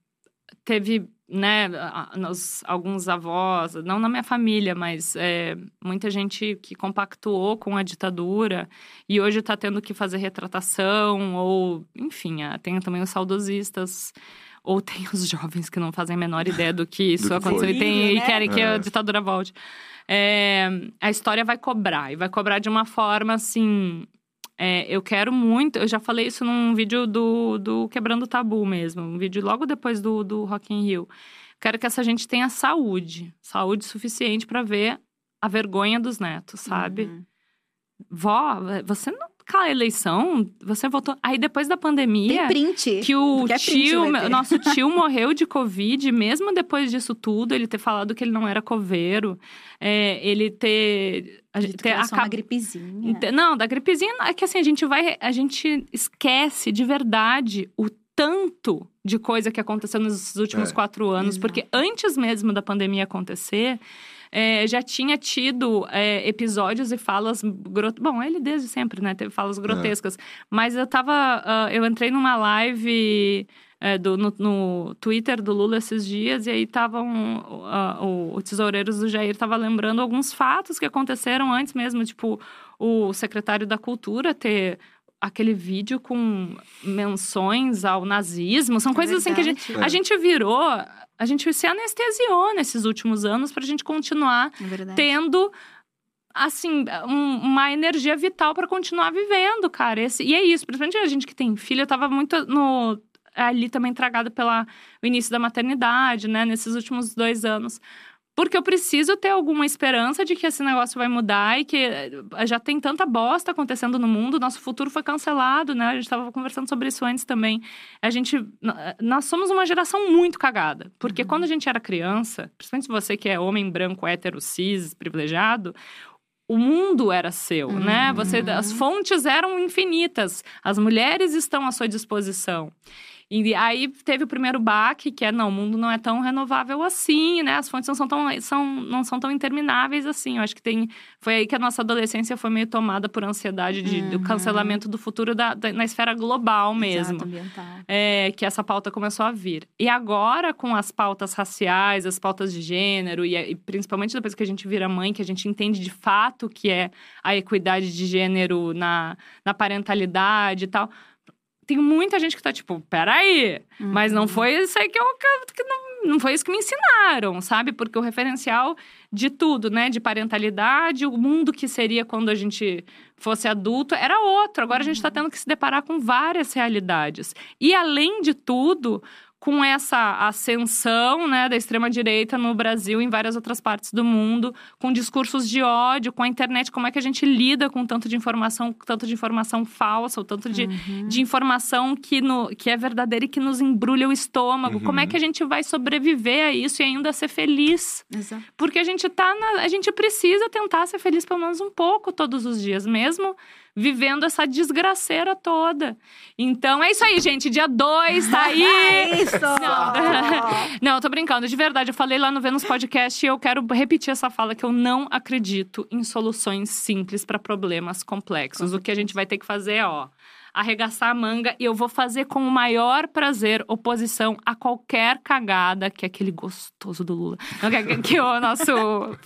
teve né, nos, alguns avós, não na minha família, mas é, muita gente que compactuou com a ditadura e hoje está tendo que fazer retratação, ou, enfim, tem também os saudosistas, ou tem os jovens que não fazem a menor ideia do que isso do que aconteceu e, tem, né? e, querem que a é. ditadura volte. É, a história vai cobrar, e vai cobrar de uma forma assim é, eu quero muito, eu já falei isso num vídeo do, do Quebrando Tabu mesmo, um vídeo logo depois do, do Rock in Rio. Quero que essa gente tenha saúde, saúde suficiente para ver a vergonha dos netos, sabe? Uhum. Vó, você não aquela eleição, você votou. Aí depois da pandemia. Tem print. Que o é tio, nosso tio morreu de Covid, mesmo depois disso tudo, ele ter falado que ele não era coveiro, é, ele ter. A gente ter acab... uma gripezinha. Não, da gripezinha é que assim, a gente vai. A gente esquece de verdade o tanto de coisa que aconteceu nos últimos é. quatro anos, Exato. porque antes mesmo da pandemia acontecer é, já tinha tido é, episódios e falas. Grot... Bom, ele desde sempre, né? Teve falas grotescas. Mas eu tava. Uh, eu entrei numa live. É, do, no, no, Twitter do Lula esses dias, e aí estavam. O, o Tesoureiros do Jair estava lembrando alguns fatos que aconteceram antes mesmo, tipo, o secretário da Cultura ter aquele vídeo com menções ao nazismo. São é coisas verdade. assim que a gente, a gente virou. A gente se anestesiou nesses últimos anos para a gente continuar é tendo assim, um, uma energia vital para continuar vivendo, cara. Esse, e é isso, principalmente a gente que tem filho, eu tava muito no ali também tragada pelo início da maternidade, né, nesses últimos dois anos. Porque eu preciso ter alguma esperança de que esse negócio vai mudar e que eh, já tem tanta bosta acontecendo no mundo, nosso futuro foi cancelado, né? A gente estava conversando sobre isso antes também. A gente. Nós somos uma geração muito cagada. Porque uhum. quando a gente era criança, principalmente você que é homem branco, hétero, cis, privilegiado, o mundo era seu, uhum. né? Você, as uhum. fontes eram infinitas, as mulheres estão à sua disposição. E aí teve o primeiro baque, que é, não, o mundo não é tão renovável assim, né? As fontes não são tão, são, não são tão intermináveis assim. Eu acho que tem... Foi aí que a nossa adolescência foi meio tomada por ansiedade de, uhum. do cancelamento do futuro da, da, na esfera global mesmo. Exato, ambiental. É, que essa pauta começou a vir. E agora, com as pautas raciais, as pautas de gênero, e, e principalmente depois que a gente vira mãe, que a gente entende de fato que é a equidade de gênero na, na parentalidade e tal tem muita gente que tá tipo, peraí, uhum. mas não foi isso aí que eu. Que não, não foi isso que me ensinaram, sabe? Porque o referencial de tudo, né? De parentalidade, o mundo que seria quando a gente fosse adulto era outro. Agora a gente está uhum. tendo que se deparar com várias realidades. E além de tudo, com essa ascensão né, da extrema-direita no Brasil e em várias outras partes do mundo, com discursos de ódio, com a internet, como é que a gente lida com tanto de informação, tanto de informação falsa, ou tanto de, uhum. de informação que, no, que é verdadeira e que nos embrulha o estômago. Uhum. Como é que a gente vai sobreviver a isso e ainda ser feliz? Exato. Porque a gente tá na, a gente precisa tentar ser feliz pelo menos um pouco todos os dias, mesmo vivendo essa desgraceira toda. Então é isso aí, gente. Dia 2, tá aí. é isso! Não. não, tô brincando. De verdade, eu falei lá no Vênus Podcast e eu quero repetir essa fala que eu não acredito em soluções simples para problemas complexos. O que a gente vai ter que fazer é, ó arregaçar a manga e eu vou fazer com o maior prazer oposição a qualquer cagada que aquele gostoso do Lula. Que, que o nosso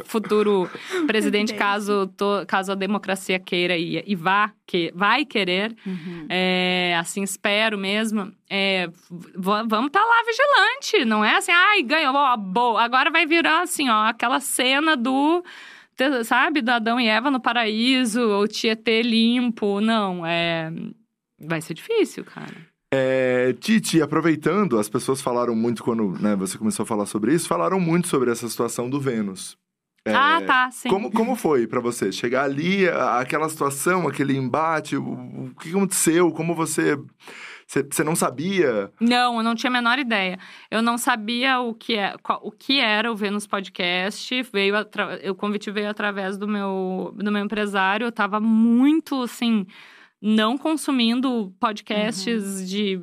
futuro presidente, caso, to, caso a democracia queira e, e vá, que vai querer, uhum. é, assim espero mesmo. É, vamos estar tá lá vigilante, não é assim, ai, ganhou, ó, boa. Agora vai virar assim, ó, aquela cena do sabe, do Adão e Eva no paraíso, o Tietê limpo. Não, é. Vai ser difícil, cara. É, Titi, aproveitando, as pessoas falaram muito quando né, você começou a falar sobre isso, falaram muito sobre essa situação do Vênus. É, ah, tá, sim. Como, como foi para você chegar ali, aquela situação, aquele embate, o, o que aconteceu, como você você não sabia? Não, eu não tinha a menor ideia. Eu não sabia o que, é, qual, o que era o Vênus Podcast. Veio o convite veio através do meu, do meu empresário. Eu tava muito, assim não consumindo podcasts uhum. de.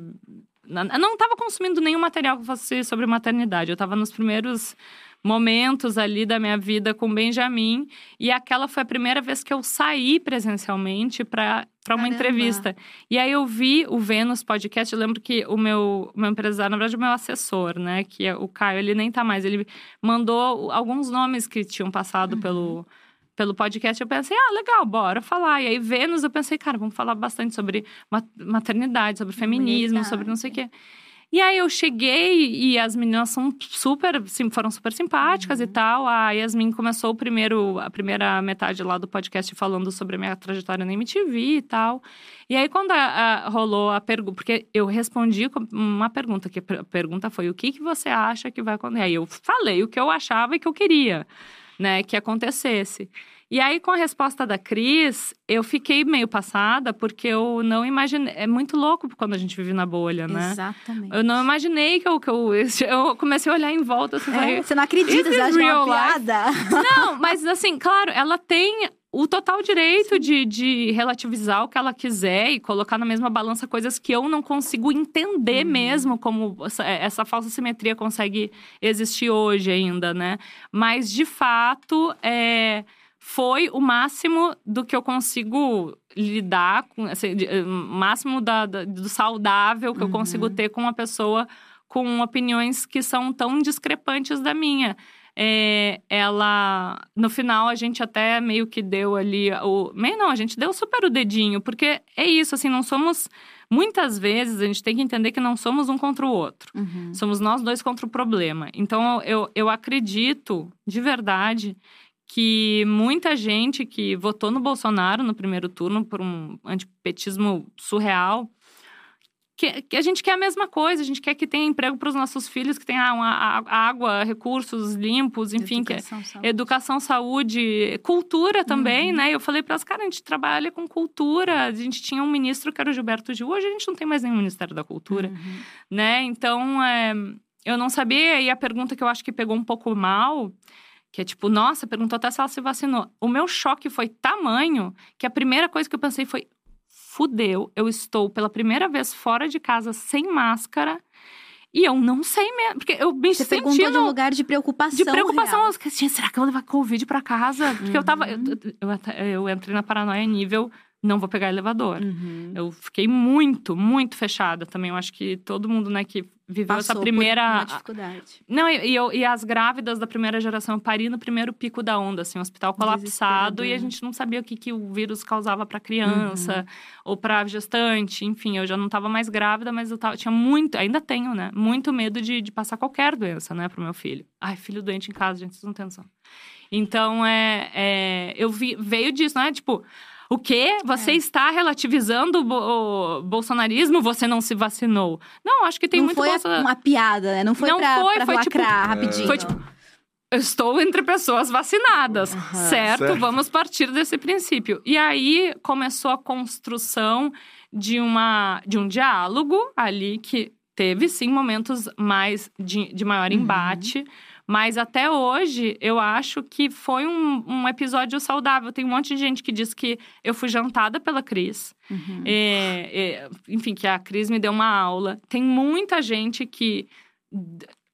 Eu não estava consumindo nenhum material que fosse sobre maternidade. Eu estava nos primeiros momentos ali da minha vida com Benjamin. E aquela foi a primeira vez que eu saí presencialmente para para uma entrevista. E aí eu vi o Vênus podcast, eu lembro que o meu, meu empresário, na verdade o meu assessor, né, que é o Caio, ele nem tá mais, ele mandou alguns nomes que tinham passado uhum. pelo pelo podcast, eu pensei, ah, legal, bora falar. E aí, Vênus, eu pensei, cara, vamos falar bastante sobre maternidade, sobre feminismo, Verdade. sobre não sei o quê. E aí eu cheguei e as meninas são super, foram super simpáticas uhum. e tal. A Yasmin começou o primeiro, a primeira metade lá do podcast falando sobre a minha trajetória na MTV e tal. E aí quando a, a, rolou a pergunta, porque eu respondi uma pergunta, que a pergunta foi o que, que você acha que vai acontecer? Aí eu falei o que eu achava e que eu queria né, que acontecesse. E aí, com a resposta da Cris, eu fiquei meio passada, porque eu não imaginei. É muito louco quando a gente vive na bolha, né? Exatamente. Eu não imaginei que eu. Que eu, eu comecei a olhar em volta. Assim, é, você não acredita, você acha uma piada? Não, mas assim, claro, ela tem o total direito de, de relativizar o que ela quiser e colocar na mesma balança coisas que eu não consigo entender Uhum. mesmo como essa, essa falsa simetria consegue existir hoje ainda, né? Mas, de fato, é, foi o máximo do que eu consigo lidar com, assim, de- eh, máximo da- da- do saudável que eu consigo Uhum. ter com uma pessoa com opiniões que são tão discrepantes da minha. É, ela, no final, a gente até meio que deu ali o. Meio não, a gente deu super o dedinho, porque é isso, assim, não somos. Muitas vezes a gente tem que entender que não somos um contra o outro. Uhum. Somos nós dois contra o problema. Então, eu, eu acredito, de verdade, que muita gente que votou no Bolsonaro no primeiro turno por um antipetismo surreal. Que, que a gente quer a mesma coisa, a gente quer que tenha emprego para os nossos filhos, que tenha uma, a- água, recursos limpos, enfim, que, Educação, saúde. Educação, saúde, cultura também, Uhum. né? Eu falei para elas, cara, a gente trabalha com cultura. A gente tinha um ministro que era o Gilberto Gil, hoje a gente não tem mais nenhum Ministério da Cultura, Uhum. né? Então, é, eu não sabia. E a pergunta que eu acho que pegou um pouco mal, que é tipo, nossa, perguntou até se ela se vacinou. O meu choque foi tamanho que a primeira coisa que eu pensei foi: fudeu, eu estou pela primeira vez fora de casa sem máscara. E eu não sei mesmo, porque eu me Você senti perguntou de um lugar de preocupação. de preocupação. real. Eu fiquei assim, será que eu vou levar Covid pra casa? Porque eu tava. Eu, Uhum. eu, eu entrei na paranoia nível, não vou pegar elevador. Uhum. Eu fiquei muito, muito fechada também. Eu acho que todo mundo, né, que viveu essa Passou por primeira. uma dificuldade. Não, e, e eu- e as grávidas da primeira geração, eu pari no primeiro pico da onda, assim, o hospital colapsado, e a gente não sabia o que, que o vírus causava pra criança Uhum. ou pra gestante. Enfim, eu já não tava mais grávida, mas eu tava, tinha muito, ainda tenho, né? Muito medo de, de passar qualquer doença, né, pro meu filho. Ai, filho doente em casa, gente, vocês não têm noção. Então, é, é, eu vi, veio disso, né? Tipo, o quê? Você É. está relativizando o, bo- o bolsonarismo? Você não se vacinou? Não, acho que tem não muito foi bolsa- uma piada, né? Não foi Não pra, foi, pra foi tipo- lacrar rapidinho. Foi tipo, eu estou entre pessoas vacinadas, certo? Certo. Vamos partir desse princípio. E aí começou a construção de, uma, de um diálogo ali que teve sim momentos mais de, de maior Uhum. Mas até hoje, eu acho que foi um, um episódio saudável. Tem um monte de gente que diz que eu fui jantada pela Cris. Uhum. É, é, enfim, que a Cris me deu uma aula. Tem muita gente que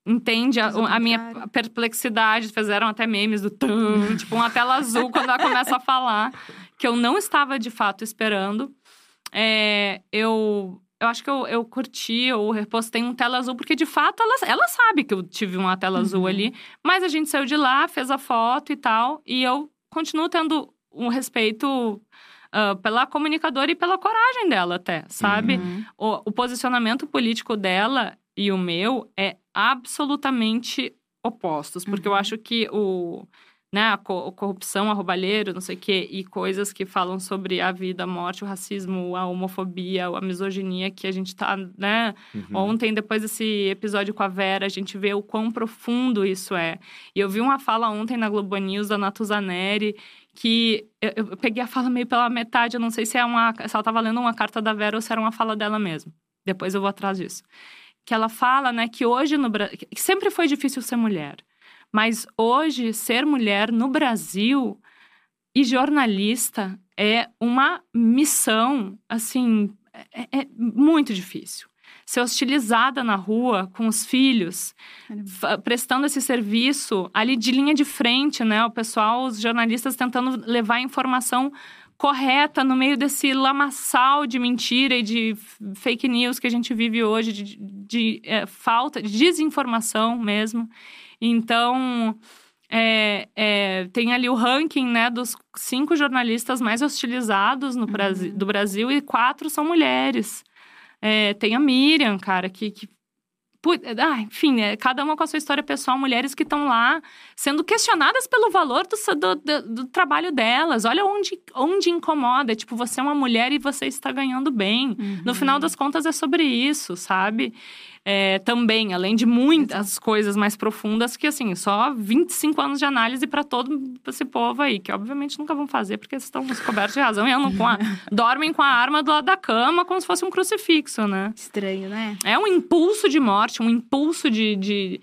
entende a, a minha perplexidade. Fizeram até memes do tum, tipo uma tela azul quando ela começa a falar, que eu não estava de fato esperando. É, eu, eu acho que eu, eu curti ou repostei um tela azul, porque de fato ela, ela sabe que eu tive uma tela azul Uhum. ali, mas a gente saiu de lá, fez a foto e tal, e eu continuo tendo um respeito ah, pela comunicadora e pela coragem dela, até, sabe? Uhum. O, o posicionamento político dela e o meu é absolutamente opostos, porque eu Uhum. acho que o. Né, a co- a corrupção, a roubalheiro, não sei o quê, e coisas que falam sobre a vida, a morte, o racismo, a homofobia, a misoginia que a gente tá, né, Uhum. Ontem, depois desse episódio com a Vera, a gente vê o quão profundo isso é. E eu vi uma fala ontem na Globo News da Natuzaneri que eu, eu peguei a fala meio pela metade, eu não sei se, é uma, se ela estava lendo uma carta da Vera ou se era uma fala dela mesmo. Depois eu vou atrás disso. Que ela fala, né, que hoje no Brasil. Sempre foi difícil ser mulher. Mas hoje, ser mulher no Brasil e jornalista é uma missão, assim, é- é muito difícil ser hostilizada na rua com os filhos, prestando esse serviço ali de linha de frente, né? O pessoal, os jornalistas tentando levar a informação correta no meio desse lamaçal de mentira e de fake news que a gente vive hoje, de, de, eh, falta, de desinformação mesmo. Então, é, é, tem ali o ranking né, dos cinco jornalistas mais hostilizados no Brasi- do Brasil e quatro são mulheres. É, tem a Miriam, cara, que. que ah, enfim, é, cada uma com a sua história pessoal, mulheres que estão lá sendo questionadas pelo valor do, do, do- do trabalho delas. Olha onde, onde incomoda. Tipo, você é uma mulher e você está ganhando bem. No final das contas, é sobre isso, sabe? É, também, além de muitas coisas mais profundas, que assim, só 25 anos de análise para todo esse povo aí, que obviamente nunca vão fazer, porque estão cobertos de razão e andam com a, dormem com a arma do lado da cama como se fosse um crucifixo, né? Estranho, né? É um impulso de morte, um impulso de. de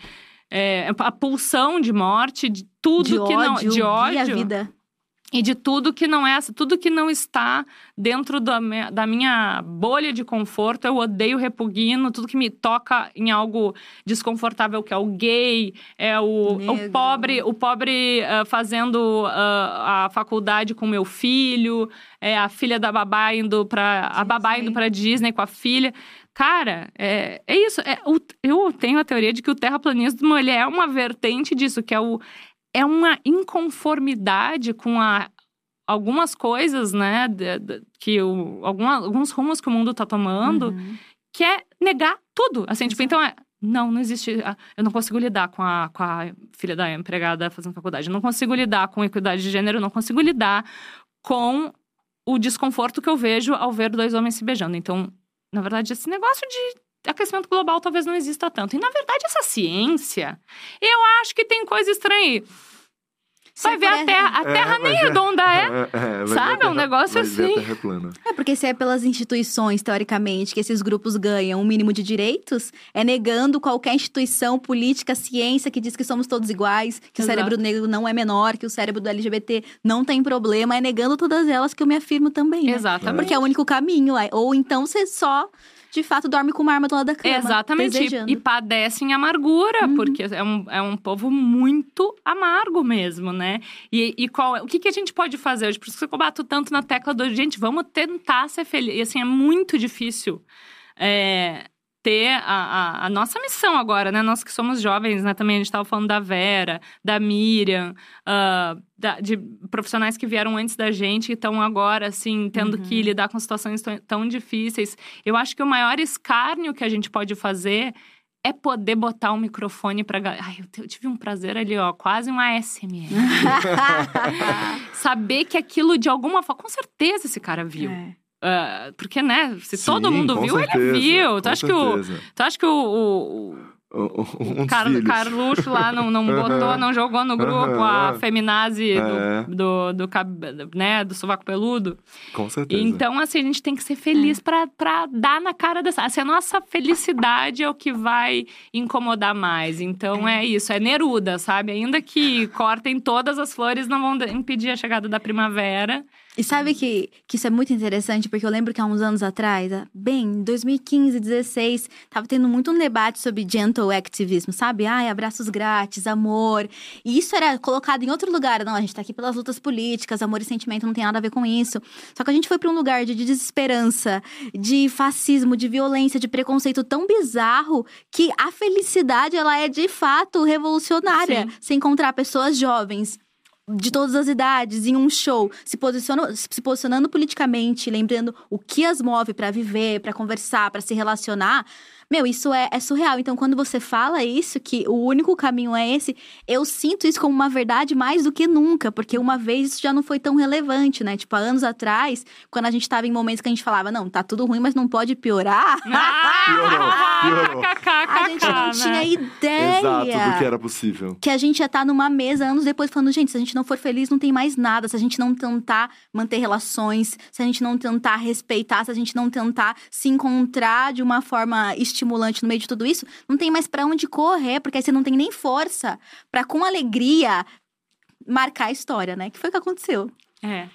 é, a pulsão de morte, de tudo de que não. ódio, De ódio. guia a vida. E de tudo que não é, tudo que não está dentro da minha, da minha bolha de conforto, eu odeio repugno, tudo que me toca em algo desconfortável, que é o gay, é o, o pobre, o pobre uh, fazendo uh, a faculdade com meu filho, é a filha da babá indo para a babá indo para Disney com a filha. Cara, é, é isso. É, o, eu tenho a teoria de que o terraplanismo ele é uma vertente disso, que é o, é uma inconformidade com a, algumas coisas, né, de, de, que o, alguns rumos que o mundo está tomando, uhum. que é negar tudo. Assim, tipo, então é. Não, não existe. Ah, eu não consigo lidar com a, com a filha da empregada fazendo faculdade. Eu não consigo lidar com equidade de gênero. Eu não consigo lidar com o desconforto que eu vejo ao ver dois homens se beijando. Então, na verdade, esse negócio de aquecimento global talvez não exista tanto. E, na verdade, essa ciência, eu acho que tem coisa estranha aí. Vai ver a Terra. A Terra é, nem redonda é. é, é sabe? É um negócio assim. É, porque se é pelas instituições, teoricamente, que esses grupos ganham um mínimo de direitos, é negando qualquer instituição política, ciência que diz que somos todos iguais, que Exato. o cérebro negro não é menor, que o cérebro do LGBT não tem problema, é negando todas elas que eu me afirmo também. Né? Exatamente. Porque é o único caminho. Ou então você só de fato dorme com uma arma do lado da cama. Exatamente. Desejando. E padecem amargura, uhum. porque é um, é um povo muito amargo mesmo, né? E, e qual, o que, que a gente pode fazer hoje? Por isso que eu bato tanto na tecla do gente, vamos tentar ser feliz. E assim, é muito difícil. É, ter a, a, a, nossa missão agora, né? Nós que somos jovens, né? Também a gente estava falando da Vera, da Miriam, uh, da, de profissionais que vieram antes da gente e estão agora, assim, tendo uhum. que lidar com situações tão, tão difíceis. Eu acho que o maior escárnio que a gente pode fazer é poder botar o um microfone para Ai, eu tive um prazer ali, ó, quase um ASMR. Saber que aquilo de alguma forma, com certeza esse cara viu. É. Uh, porque, né, se Sim, todo mundo viu, certeza, ele viu. Tu acha, que o, tu acha que o, o um Car Carluxo lá não, não botou, não jogou no grupo a feminazi é. do, do, do, né, do sovaco peludo. Com certeza. Então, assim, a gente tem que ser feliz pra, pra dar na cara dessa. Assim, a nossa felicidade é o que vai incomodar mais. Então, é isso, é Neruda, sabe? Ainda que cortem todas as flores, não vão impedir a chegada da primavera. E sabe que, que isso é muito interessante, porque eu lembro que há uns anos atrás, bem, 2015, 16, tava tendo muito um debate sobre gentle activismo, sabe? Ai, abraços grátis, amor. E isso era colocado em outro lugar. Não, a gente tá aqui pelas lutas políticas, amor e sentimento não tem nada a ver com isso. Só que a gente foi para um lugar de desesperança, de fascismo, de violência, de preconceito tão bizarro que a felicidade, ela é de fato revolucionária. Sim. Se encontrar pessoas jovens de todas as idades em um show, se posicionando, se posicionando politicamente, lembrando o que as move para viver, para conversar, para se relacionar, meu, isso é, é, surreal. Então, quando você fala isso, que o único caminho é esse, eu sinto isso como uma verdade mais do que nunca, porque uma vez isso já não foi tão relevante, né? Tipo, há anos atrás, quando a gente tava em momentos que a gente falava, não, tá tudo ruim, mas não pode piorar. Ah, piorou, piorou. a gente não tinha ideia. Exato, do que era possível. Que a gente ia estar tá numa mesa anos depois falando, gente, se a gente não for feliz, não tem mais nada. Se a gente não tentar manter relações, se a gente não tentar respeitar, se a gente não tentar se encontrar de uma forma estimulante no meio de tudo isso, não tem mais para onde correr, porque aí você não tem nem força para com alegria marcar a história, né? Que foi o que aconteceu. É.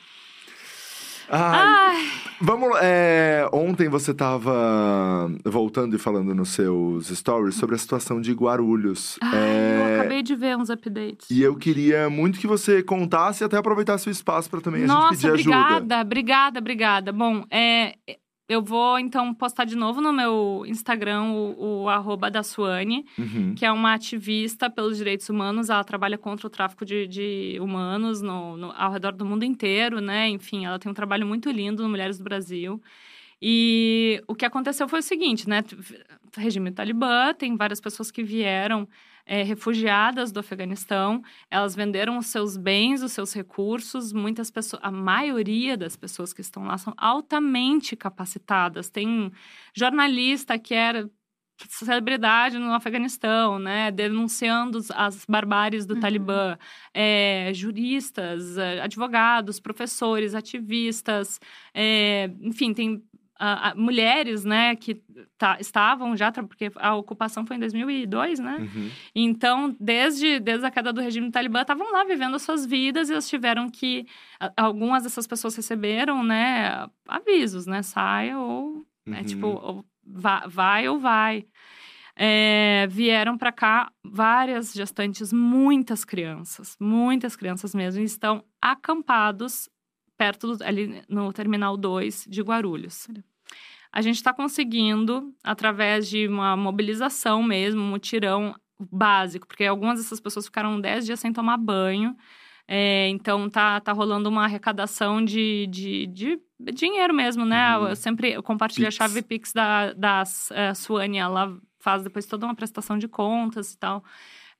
Ai, Ai. Vamos. É, ontem você estava voltando e falando nos seus stories sobre a situação de Guarulhos. Ai, é, eu acabei de ver uns updates. E eu queria muito que você contasse e até aproveitasse o espaço para também Nossa, a gente pedir obrigada, ajuda. Obrigada, obrigada, obrigada. Bom, é, eu vou, então, postar de novo no meu Instagram o, o arroba da Suane, uhum. que é uma ativista pelos direitos humanos. Ela trabalha contra o tráfico de, de humanos no, no, ao redor do mundo inteiro, né? Enfim, ela tem um trabalho muito lindo no Mulheres do Brasil. E o que aconteceu foi o seguinte, né? Regime talibã, tem várias pessoas que vieram é, refugiadas do Afeganistão, elas venderam os seus bens, os seus recursos. Muitas pessoas, a maioria das pessoas que estão lá são altamente capacitadas. Tem jornalista que era celebridade no Afeganistão, né, denunciando as barbáries do uhum. Talibã, é, juristas, advogados, professores, ativistas, é, enfim, tem ah, mulheres, né, que tá, estavam já, porque a ocupação foi em 2002, né? Uhum. Então, desde, desde a queda do regime do Talibã, estavam lá vivendo as suas vidas e elas tiveram que. Algumas dessas pessoas receberam, né, avisos, né? Saia ou. É Uhum. tipo, ou va- vai ou vai. É, vieram para cá várias gestantes, muitas crianças, muitas crianças mesmo, e estão acampados perto do, ali no Terminal 2 de Guarulhos. A gente está conseguindo, através de uma mobilização mesmo, um mutirão básico, porque algumas dessas pessoas ficaram 10 dias sem tomar banho. É, então tá, tá rolando uma arrecadação de, de, de dinheiro mesmo, né? Uhum. Eu sempre eu compartilho Pix. a chave Pix da, da uh, Suane, ela faz depois toda uma prestação de contas e tal.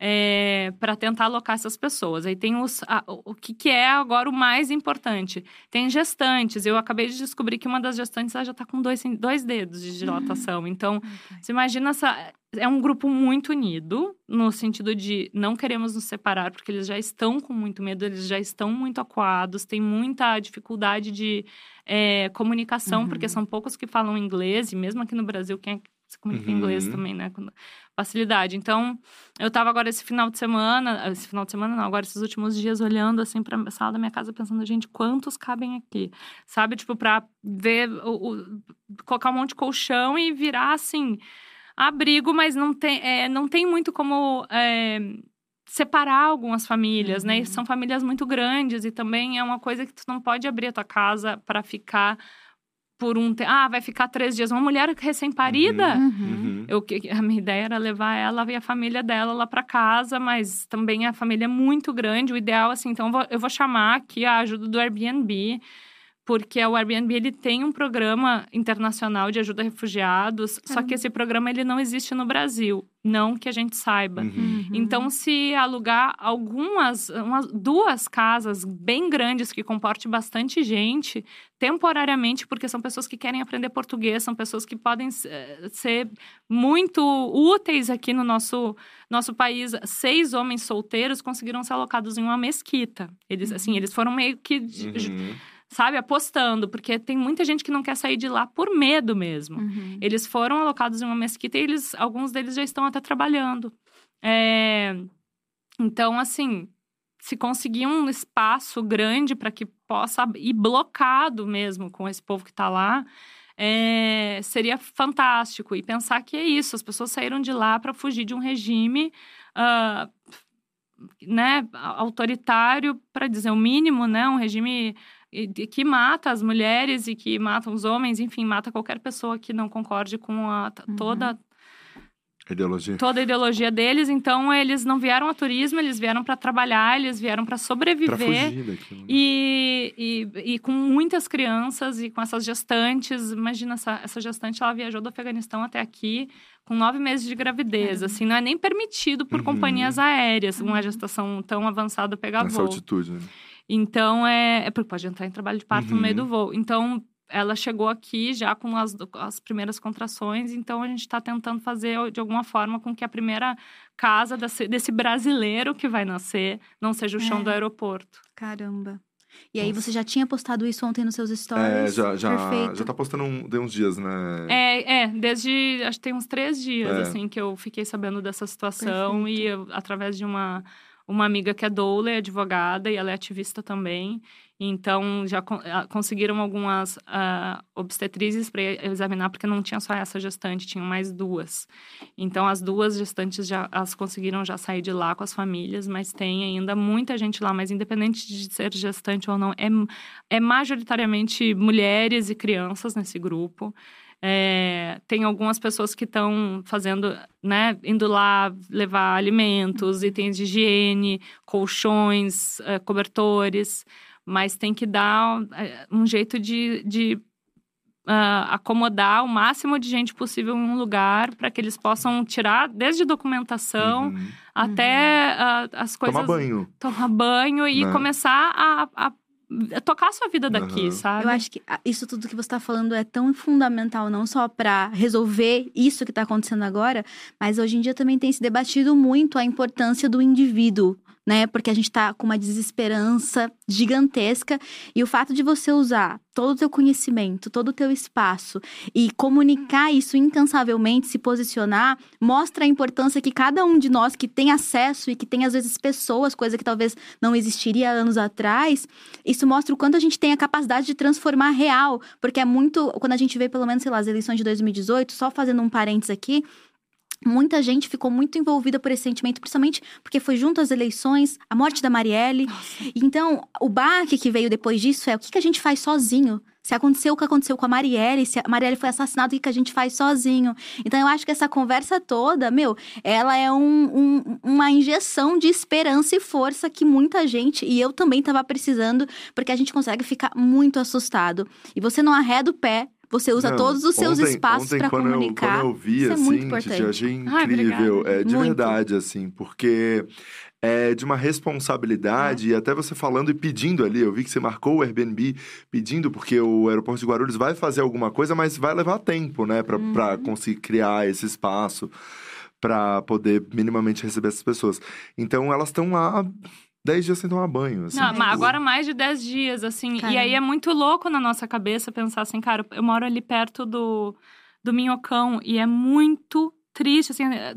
É, para tentar alocar essas pessoas. Aí tem os, a- o que, que é agora o mais importante. Tem gestantes. Eu acabei de descobrir que uma das gestantes já está com dois, dois dedos de dilatação. Então, você imagina essa. É um grupo muito unido, no sentido de não queremos nos separar, porque eles já estão com muito medo, eles já estão muito acuados, tem muita dificuldade de é, comunicação, Uhum. porque são poucos que falam inglês, e mesmo aqui no Brasil, quem é que se comunica em inglês Uhum. também, né? Com facilidade. Então, eu tava agora esse final de semana, esse final de semana não, agora esses últimos dias olhando assim pra sala da minha casa, pensando, gente, quantos cabem aqui? Sabe, tipo, pra ver, o, o- colocar um monte de colchão e virar assim abrigo, mas não tem, é, não tem muito como é, separar algumas famílias, né? E Uhum. são famílias muito grandes e também é uma coisa que tu não pode abrir a tua casa para ficar por um tempo. Ah, vai ficar três dias. Uma mulher recém-parida. Uhum. Uhum. Eu, que- a minha ideia era levar ela e a família dela lá para casa, mas também a família é muito grande. O ideal, assim, então eu vou, eu vou chamar aqui a ajuda do Airbnb, porque o Airbnb ele tem um programa internacional de ajuda a refugiados, só que esse programa ele não existe no Brasil, não que a gente saiba. Uhum. Uhum. Então, se alugar algumas, umas, duas casas bem grandes que comporte bastante gente, temporariamente, porque são pessoas que querem aprender português, são pessoas que podem eh, ser muito úteis aqui no nosso, nosso país. Seis homens solteiros conseguiram ser alocados em uma mesquita. Eles, assim, eles foram meio que, Uhum. Sabe, apostando, porque tem muita gente que não quer sair de lá por medo mesmo. Uhum. Eles foram alocados em uma mesquita e eles, alguns deles já estão até trabalhando. É, Então, assim, se conseguir um espaço grande para que possa ir blocado mesmo com esse povo que está lá, é, seria fantástico. E pensar que é isso, as pessoas saíram de lá para fugir de um regime. ah, né, autoritário, para dizer o mínimo, né, um regime e- que mata as mulheres e que mata os homens, enfim, mata qualquer pessoa que não concorde com a, Uhum. toda, Ideologia. toda a ideologia deles. Então, eles não vieram a turismo, eles vieram para trabalhar, eles vieram para Pra sobreviver. fugir daquilo. né? E, e, e com muitas crianças e com essas gestantes. Imagina, essa, essa gestante, ela viajou do Afeganistão até aqui com nove meses de gravidez. Caramba. Assim, não é nem permitido por Uhum. companhias aéreas uma gestação tão avançada pegar Nessa voo. altitude, né? Então, é, é porque pode entrar em trabalho de parto no meio Uhum. do voo. Então, ela chegou aqui já com as, as primeiras contrações. Então, a gente está tentando fazer de alguma forma com que a primeira casa desse, desse brasileiro que vai nascer não seja o chão É. do aeroporto. Caramba. E aí, Nossa. você já tinha postado isso ontem nos seus É, stories? já, já, Perfeito. já tá postando um, de uns dias, né? É, é, desde acho que tem uns três dias, É. assim, que eu fiquei sabendo dessa situação Perfeito. e eu, através de uma, uma amiga que é doula, é advogada e ela é ativista também. Então, já ah, conseguiram algumas ah, obstetrizes para examinar, porque não tinha só essa gestante, tinham mais duas. Então, as duas gestantes já as conseguiram já sair de lá com as famílias, mas tem ainda muita gente lá. Mas, independente de ser gestante ou não, é, é majoritariamente mulheres e crianças nesse grupo. É, tem algumas pessoas que estão fazendo, né, indo lá levar alimentos, itens de higiene, colchões, eh, cobertores, mas tem que dar eh, um jeito de, de ah, acomodar o máximo de gente possível em um lugar para que eles possam tirar desde documentação Uhum. até ah, as coisas Tomar banho. tomar banho e Né? começar a- a tocar a sua vida daqui, Aham. sabe? Eu acho que isso tudo que você está falando é tão fundamental, não só para resolver isso que está acontecendo agora, mas hoje em dia também tem se debatido muito a importância do indivíduo né? Porque a gente tá com uma desesperança gigantesca. E o fato de você usar todo o teu conhecimento, todo o teu espaço e comunicar isso incansavelmente, se posicionar, mostra a importância que cada um de nós que tem acesso e que tem às vezes pessoas, coisa que talvez não existiria anos atrás, isso mostra o quanto a gente tem a capacidade de transformar real, porque é muito, quando a gente vê pelo menos, sei lá, as eleições de 2018, só fazendo um parênteses aqui, Muita gente ficou muito envolvida por esse sentimento, principalmente porque foi junto às eleições, a morte da Marielle. Nossa. Então, o baque que veio depois disso é o que, que a gente faz sozinho. Se aconteceu o que aconteceu com a Marielle, se a Marielle foi assassinada, o que, a gente faz sozinho? Então, eu acho que essa conversa toda, meu, ela é um, um, uma injeção de esperança e força que muita gente, e eu também estava precisando, porque a gente consegue ficar muito assustado. E você não arreda o pé você usa não, todos os seus ontem, espaços para comunicar. Eu, quando eu vi, Isso assim, é muito importante. achei incrível. Ai, é, de muito. verdade, assim, porque é de uma responsabilidade, é. e até você falando e pedindo ali, eu vi que você marcou o Airbnb pedindo, porque o aeroporto de Guarulhos vai fazer alguma coisa, mas vai levar tempo, né, para uhum. conseguir criar esse espaço para poder minimamente receber essas pessoas. Então elas estão lá 10 dias sem tomar banho. Assim. Não, mas agora mais de 10 dias, assim. Caramba. E aí é muito louco na nossa cabeça pensar assim, cara, eu moro ali perto do, do Minhocão e é muito triste, assim. É,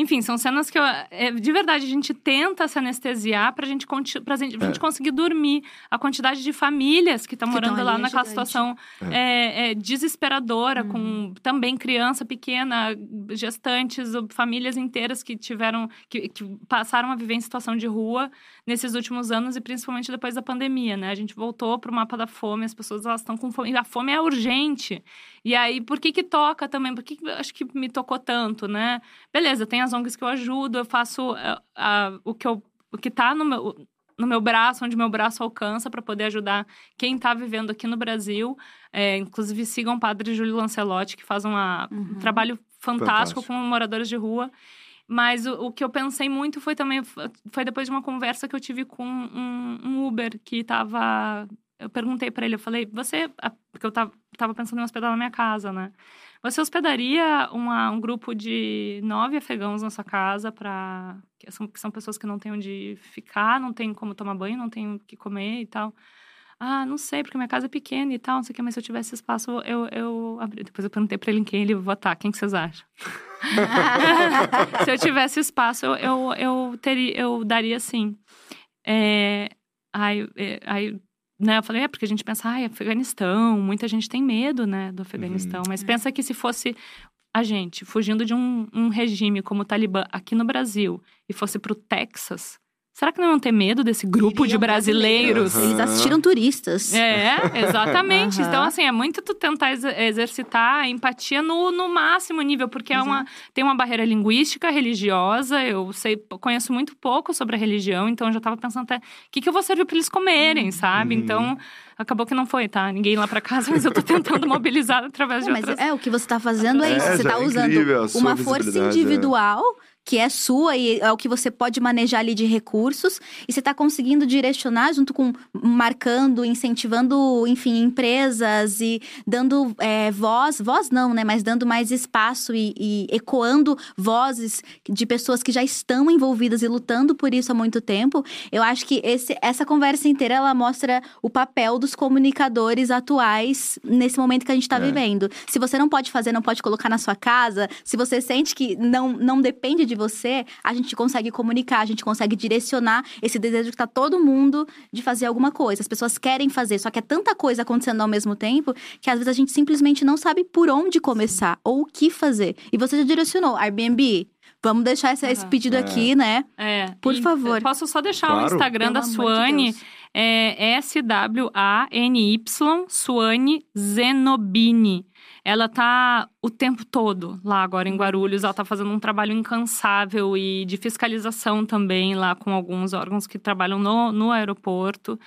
enfim, são cenas que eu, é, de verdade a gente tenta se anestesiar pra gente, pra gente, pra é. gente conseguir dormir. A quantidade de famílias que estão morando lá é naquela situação é. é. desesperadora, com uhum. também criança pequena, gestantes, famílias inteiras que tiveram, que, que passaram a viver em situação de rua nesses últimos anos e principalmente depois da pandemia, né? A gente voltou pro mapa da fome, as pessoas elas estão com fome, e a fome é urgente. E aí, por que que toca também? Por que, que acho que me tocou tanto, né? Beleza, tem as ONGs que eu ajudo, eu faço uh, o que eu o que tá no meu no meu braço, onde meu braço alcança, para poder ajudar quem está vivendo aqui no Brasil. É, inclusive, sigam o padre Júlio Lancelotti, que faz uma, uhum. um trabalho fantástico, fantástico, com moradores de rua. Mas o, o, que eu pensei muito foi também foi depois de uma conversa que eu tive com um, um Uber que estava eu perguntei para ele, eu falei, você. Porque eu tava, tava pensando em hospedar na minha casa, né? Você hospedaria uma, um grupo de nove afegãos na sua casa para que são, que são pessoas que não têm onde ficar, não tem como tomar banho, não tem o que comer e tal. Ah, não sei, porque minha casa é pequena e tal, não sei o que, mas se eu tivesse espaço, eu, eu abri. Depois eu perguntei pra ele em quem ele votar. Quem que vocês acham? se eu tivesse espaço, eu, eu, eu, teria, eu daria sim. É, aí, é, aí né, eu falei, é porque a gente pensa, ai, Afeganistão, muita gente tem medo, né, do Afeganistão. Uhum. Mas é. pensa que se fosse a gente fugindo de um, um regime como o Talibã aqui no Brasil e fosse para o Texas, Será que não vão ter medo desse grupo Iriam de brasileiros? Uhum. Eles assistiram turistas. É, exatamente. Uhum. Então, assim, é muito tu tentar ex exercitar a empatia no, no máximo nível, porque é uma, tem uma barreira linguística, religiosa. Eu sei, conheço muito pouco sobre a religião, então eu já estava pensando até o que, que eu vou servir para eles comerem, uhum. sabe? Então, acabou que não foi, tá? Ninguém lá para casa, mas eu tô tentando mobilizar através de mas outras... É, o que você tá fazendo é, é isso. Você tá é usando uma força é. Que é sua e é o que você pode manejar ali de recursos, e você está conseguindo direcionar junto com marcando, incentivando, enfim, empresas e dando é, voz, voz não, né? Mas dando mais espaço e, e, ecoando vozes de pessoas que já estão envolvidas e lutando por isso há muito tempo. Eu acho que esse, essa conversa inteira ela mostra o papel dos comunicadores atuais nesse momento que a gente está é. vivendo. Se você não pode fazer, não pode colocar na sua casa, se você sente que não, não depende de você, a gente consegue comunicar, a gente consegue direcionar esse desejo que tá todo mundo de fazer alguma coisa. As pessoas querem fazer, só que é tanta coisa acontecendo ao mesmo tempo que às vezes a gente simplesmente não sabe por onde começar ou o que fazer. E você já direcionou, Airbnb, Vamos deixar esse, uhum. esse pedido é. aqui, né? É. Por e favor. Posso só deixar claro. o Instagram Pelo da Suane? De é S-W-A-N-Y, Suane Zenobini. Ela tá o tempo todo lá agora em Guarulhos. Ela tá fazendo um trabalho incansável e de fiscalização também lá com alguns órgãos que trabalham no, no aeroporto.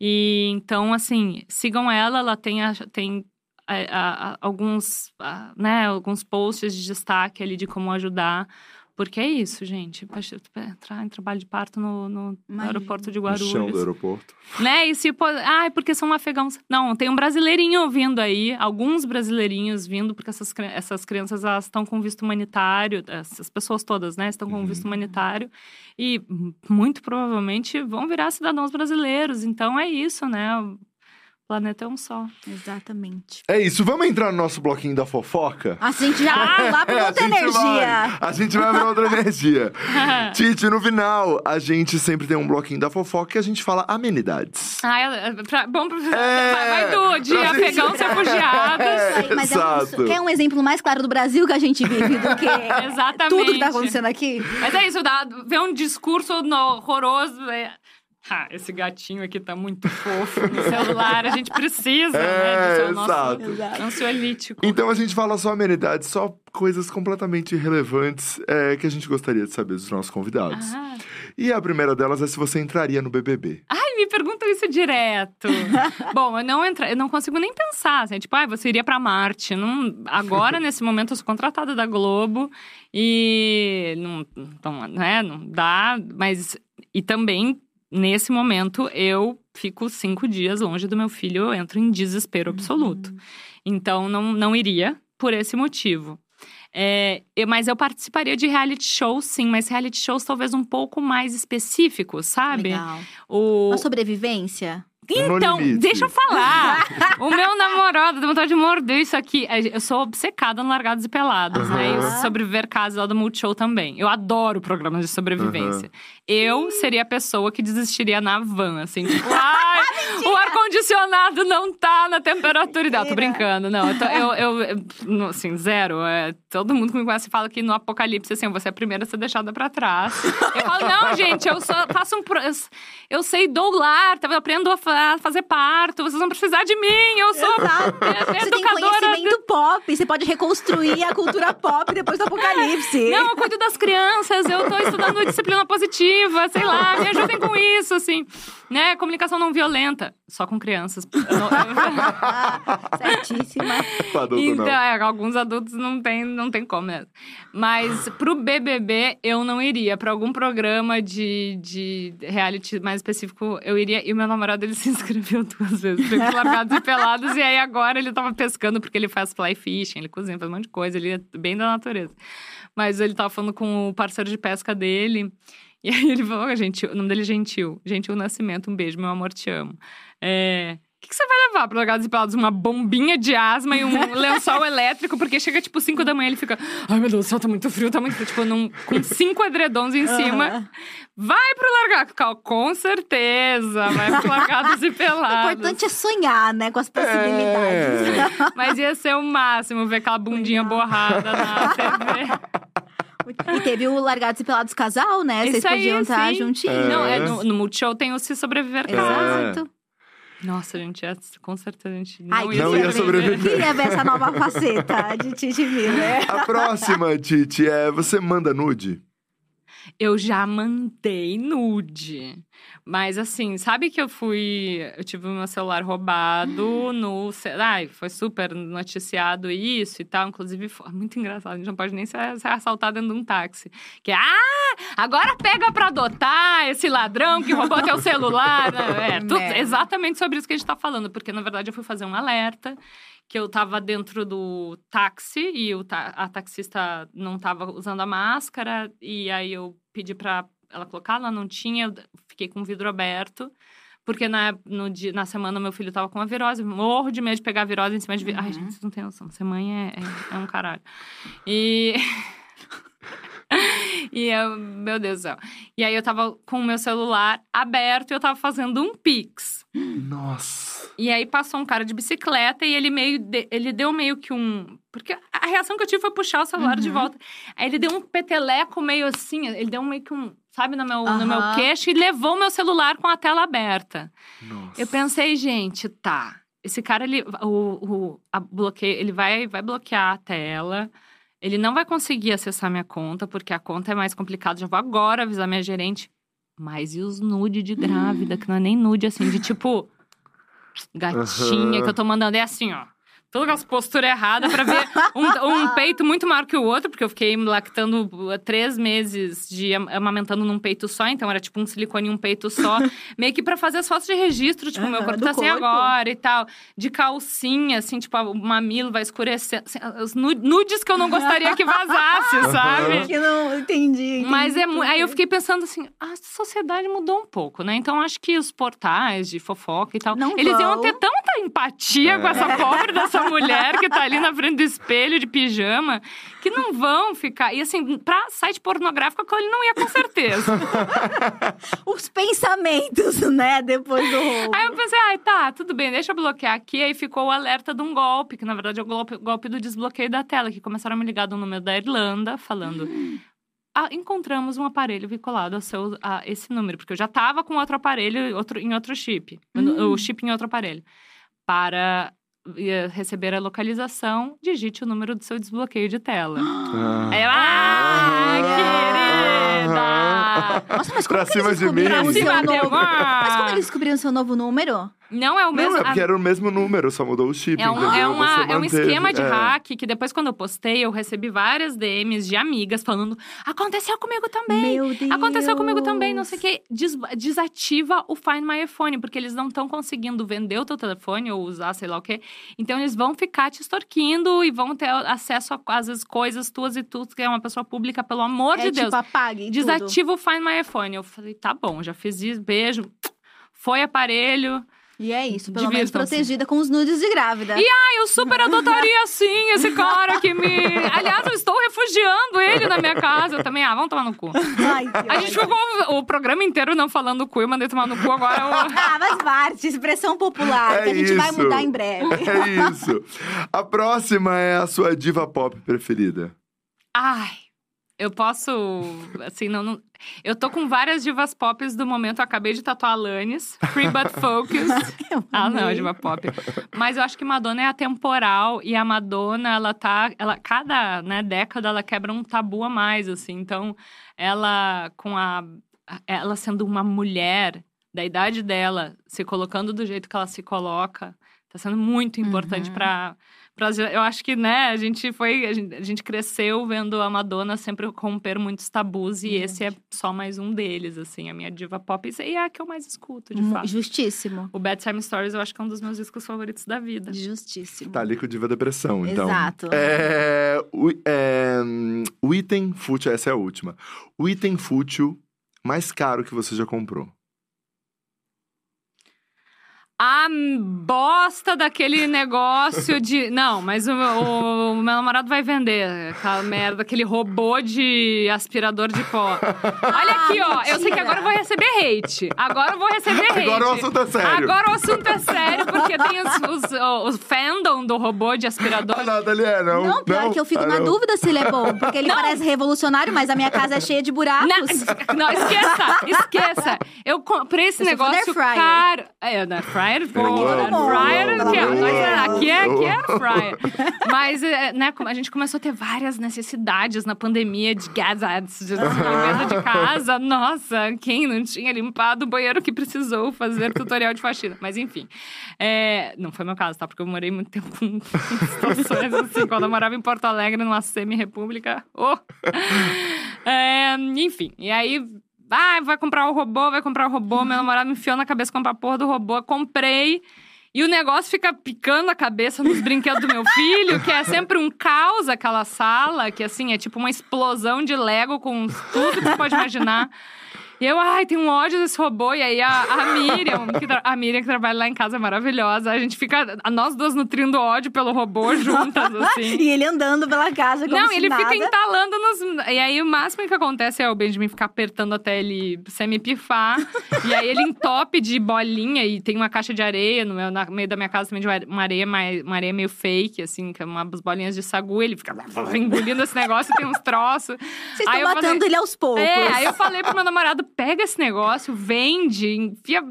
E então, assim, sigam ela. Ela tem, a, tem a, a, alguns, né, alguns posts de destaque ali de como ajudar Porque é isso, gente. Entrar em trabalho de parto no, no aeroporto de No Guarulhos. chão do aeroporto. Né? E se pode. Ai, porque são afegãos. Não, tem um brasileirinho vindo aí, alguns brasileirinhos vindo, porque essas, essas crianças elas estão com visto humanitário, essas pessoas todas, né, estão com Uhum. visto humanitário e muito provavelmente vão virar cidadãos brasileiros. Então é isso, né? Planeta é um só. Exatamente. É isso, vamos entrar no nosso bloquinho da fofoca? A gente já vai lá pra É, a outra gente energia. vai. A gente vai pra outra energia. Tite, no final, a gente sempre tem um bloquinho da fofoca e a gente fala amenidades. Ah, é, é pra- bom, pra- É, vai, vai do pra gente- afegãos refugiados. É, Mas é um, exato. quer um exemplo mais claro do Brasil que a gente vive do que Exatamente. tudo que tá acontecendo aqui? Mas é isso, dá, ver um discurso no- horroroso. é, Ah, esse gatinho aqui tá muito fofo no celular. A gente precisa, né? É, é nosso exato. Exato. ansiolítico. Então a gente fala só amenidades, só coisas completamente irrelevantes é, que a gente gostaria de saber dos nossos convidados. Ah. E a primeira delas é se você entraria no BBB. Ai, me perguntam isso direto. Bom, eu não entra, eu não consigo nem pensar, assim, tipo, ai, você iria pra Marte. Não, agora, nesse momento, eu sou contratada da Globo e não, não, né, não dá, mas e também nesse momento eu fico cinco dias longe do meu filho, eu entro em desespero absoluto. Então não, não iria por esse motivo. É, eu- mas eu participaria de reality shows, sim, mas reality shows talvez um pouco mais específicos, sabe? Legal. O... Uma sobrevivência? Então, deixa eu falar. o meu namorado deu vontade de morder isso aqui. Eu sou obcecada no Largados e Pelados, né? E Sobreviver Casos lá do Multishow também. Eu adoro programas de sobrevivência. Eu seria a pessoa que desistiria na van, assim, tipo, ai, o ar-condicionado não tá na temperatura ideal. Tô brincando, não. Eu, tô- eu, eu- assim, zero. É, todo mundo que me conhece fala que no apocalipse, assim, você é a primeira a ser deixada pra trás. Eu falo, não, gente, eu só faço um. eu- Eu sei doular, tá? eu aprendo a fa- fazer parto, vocês vão precisar de mim, eu sou Exato. é- Você tem educadora. conhecimento pop, você pode reconstruir a cultura pop depois do apocalipse. Não, eu cuido das crianças, eu tô estudando disciplina positiva, sei lá, me ajudem com isso, assim. Né? Comunicação não violenta, só com crianças. Certíssima. Adulto, Então, é, alguns adultos não tem, não tem como mesmo. Mas pro BBB, eu não iria. Pra algum programa de, de reality mais específico, eu iria. E o meu namorado, ele se inscreveu duas vezes. Pro Largados e Pelados. E aí, agora, ele tava pescando, porque ele faz fly fishing, ele cozinha, faz um monte de coisa. Ele é bem da natureza. Mas ele tava falando com o parceiro de pesca dele. E aí, ele falou, gente, o nome dele é Gentil. Gentil Nascimento, um beijo, meu amor, te amo. É... O que, que você vai levar pro Largados e Pelados? Uma bombinha de asma e um lençol elétrico, porque chega tipo 5 da manhã ele fica. Ai meu Deus do céu, tá muito frio, tá muito frio. Tipo, num, com cinco edredons em cima. Aham. Vai pro Largados. Cal- Com certeza, vai pro Largados e O Pelados. importante é sonhar, né, com as possibilidades. Mas ia ser o máximo ver aquela bundinha borrada na TV. E teve o Largados e Pelados Casal, né? Vocês Isso aí, podiam estar sim. juntinhos. Não, é no, no Multishow tem o Se Sobreviver É. Nossa, gente, é, com certeza a gente não Ai, ia Não ia sobreviver. Queria ver essa nova faceta de Titi Miller. A próxima, Titi, é você manda nude? Eu já mandei nude. Mas assim, sabe que eu fui. Eu tive o meu celular roubado no. ce- Ai, foi super noticiado isso e tal. Inclusive, foi muito engraçado. A gente não pode nem ser, ser assaltado dentro de um táxi. Que, ah, agora pega pra adotar esse ladrão que roubou teu celular. É, tudo- exatamente sobre isso que a gente tá falando. Porque, na verdade, eu fui fazer um alerta que eu tava dentro do táxi e o ta- a taxista não tava usando a máscara. E aí eu pedi pra ela colocar, ela não tinha, fiquei com o vidro aberto. Porque na, no dia, na semana meu filho tava com uma virose, morro de medo de pegar a virose em cima de. vi- Ai, Uhum. gente, vocês não têm noção. Ser mãe é, é, é um caralho. E. e eu, meu Deus do céu. E aí eu tava com o meu celular aberto e eu tava fazendo um pix. Nossa. E aí passou um cara de bicicleta e ele meio. de- ele deu meio que um. Porque a reação que eu tive foi puxar o celular de Uhum. volta. Aí ele deu um peteleco meio assim, ele deu meio que um. Sabe, no meu, no meu queixo e levou o meu celular com a tela aberta. Nossa. Eu pensei, gente, tá. Esse cara, ele, o, o, a bloqueio, ele vai, vai bloquear a tela. Ele não vai conseguir acessar minha conta, porque a conta é mais complicada. Já vou agora avisar minha gerente. Mas e os nude de grávida, que não é nem nude, assim, de tipo. Gatinha, Aham. que eu tô mandando. É assim, ó. Todas as posturas erradas pra ver um, um peito muito maior que o outro, porque eu fiquei lactando uh, três meses de am- amamentando num peito só, então era tipo um silicone e um peito só. meio que pra fazer as fotos de registro, tipo, meu Aham, corpo tá assim corpo. agora e tal. De calcinha, assim, tipo, o mamilo vai escurecendo. assim, os nu- nudes que eu não gostaria que vazasse, sabe? Que não entendi. entendi Mas é aí eu fiquei pensando assim, a sociedade mudou um pouco, né? Então acho que os portais de fofoca e tal, Não eles iam vão. ter tanta empatia com essa pobre dessa mulher que tá ali na frente do espelho de pijama, que não vão ficar. E assim, pra site pornográfico, ele não ia com certeza. Os pensamentos, né? Depois do roubo. Aí eu pensei, ai, tá, tudo bem, deixa eu bloquear aqui. Aí ficou o alerta de um golpe, que na verdade é o golpe, golpe do desbloqueio da tela, que começaram a me ligar do número da Irlanda, falando. "Ah, encontramos um aparelho vinculado a, seu, a esse número, porque eu já tava com outro aparelho outro, em outro chip, Hum. o chip em outro aparelho. Para receber a localização, digite o número do seu desbloqueio de tela. Ah. Aí eu, ah, Ah. querida! Nossa, mas como Pra que eles cima de mim. Pra cima de. Mas como eles descobriram o seu novo número? Não é o mesmo. Não, é a- porque era o mesmo número, só mudou o chip, É um, é, uma- é um esquema de é. hack que depois, quando eu postei, eu recebi várias DMs de amigas falando: aconteceu comigo também. Meu Deus. Aconteceu comigo também, não sei o quê. Des- desativa o Find My iPhone, porque eles não estão conseguindo vender o teu telefone ou usar sei lá o quê. Então, eles vão ficar te extorquindo e vão ter acesso a, às vezes, coisas tuas e tu, que é uma pessoa pública, pelo amor É de Deus. tipo, apague tudo. Desativa o Find My iPhone. Eu falei, tá bom, já fiz isso, beijo. Foi aparelho. E é isso, pelo menos protegida com os nudes de grávida. E Ah, eu super adotaria sim esse cara que me. Aliás, eu estou refugiando ele na minha casa também. Ah, vamos tomar no cu. Ai, A gente ficou o programa inteiro não falando cu, eu mandei tomar no cu agora. eu- Ah, mas parte, expressão popular, É que a gente vai isso. mudar em breve. É isso. A próxima é a sua diva pop preferida. Ai, eu posso. Assim, não. não- Eu tô com várias divas pop do momento. Eu acabei de tatuar a Alanis, Free But Focus. Ah, não, amei. diva pop. Mas eu acho que Madonna é atemporal e a Madonna, ela tá. Ela, cada né, década ela quebra um tabu a mais, assim. Então, ela com a. Ela sendo uma mulher da idade dela, se colocando do jeito que ela se coloca, tá sendo muito importante Uhum. pra. Pra eu acho que, né, a gente foi. A gente, a gente cresceu vendo a Madonna sempre romper muitos tabus, e esse é só mais um deles, assim, a minha diva pop. E é a que eu mais escuto, de fato. Justíssimo. O Bad Time Stories eu acho que é um dos meus discos favoritos da vida. Justíssimo. Tá ali com o Diva Depressão, então. Exato. É, o, é, o item fútil, essa é a última. O item fútil mais caro que você já comprou. A bosta daquele negócio de. Não, mas o, o- o meu namorado vai vender aquela merda, aquele robô de aspirador de pó. Olha aqui, ó. Eu sei que mentira. agora eu vou receber hate. Agora eu vou receber hate. Agora o assunto é sério. Agora o assunto é sério, porque tem os, os, o- o fandom do robô de aspirador. Ah, não, Dalié, não. Não, pior que eu fico Ah, na não. dúvida se ele é bom. Porque ele parece revolucionário, mas a minha casa é cheia de buracos. Não, não, esqueça, esqueça. Eu comprei esse Eu negócio caro. É, da air fryer, pô, fryer, aqui, ó, é- aqui é, aqui é fryer. Mas, é, né, a gente começou a ter várias necessidades na pandemia de gadgets, de limpeza de casa. Nossa, quem não tinha limpado o banheiro que precisou fazer tutorial de faxina? Mas, enfim. É, não foi meu caso, tá? Porque eu morei muito tempo com situações assim. Quando eu morava em Porto Alegre, numa semi-república. Oh! É, enfim, e aí. Ah, vai comprar o robô, vai comprar o robô. Meu namorado me enfiou na cabeça comprar a porra do robô. Comprei. E o negócio fica picando a cabeça nos brinquedos do meu filho, que é sempre um caos aquela sala, que assim, é tipo uma explosão de Lego com tudo que você pode imaginar. E eu, ai, tem um ódio desse robô. E aí a, a Miriam, que a Miriam que trabalha lá em casa é maravilhosa. A gente fica, a nós duas nutrindo ódio pelo robô juntas, assim. E ele andando pela casa como Não, ele nada. fica entalando nos. E aí o máximo que acontece é o Benjamin ficar apertando até ele semi-pifar. e aí ele entope de bolinha e tem uma caixa de areia no meu, na meio da minha casa também, de uma areia, mais, uma areia meio fake, assim, que é umas bolinhas de sagu. Ele fica engolindo esse negócio e tem uns troços. Vocês Aí estão matando falei- ele aos poucos. É, aí eu falei pro meu namorado: pega esse negócio, vende, enfia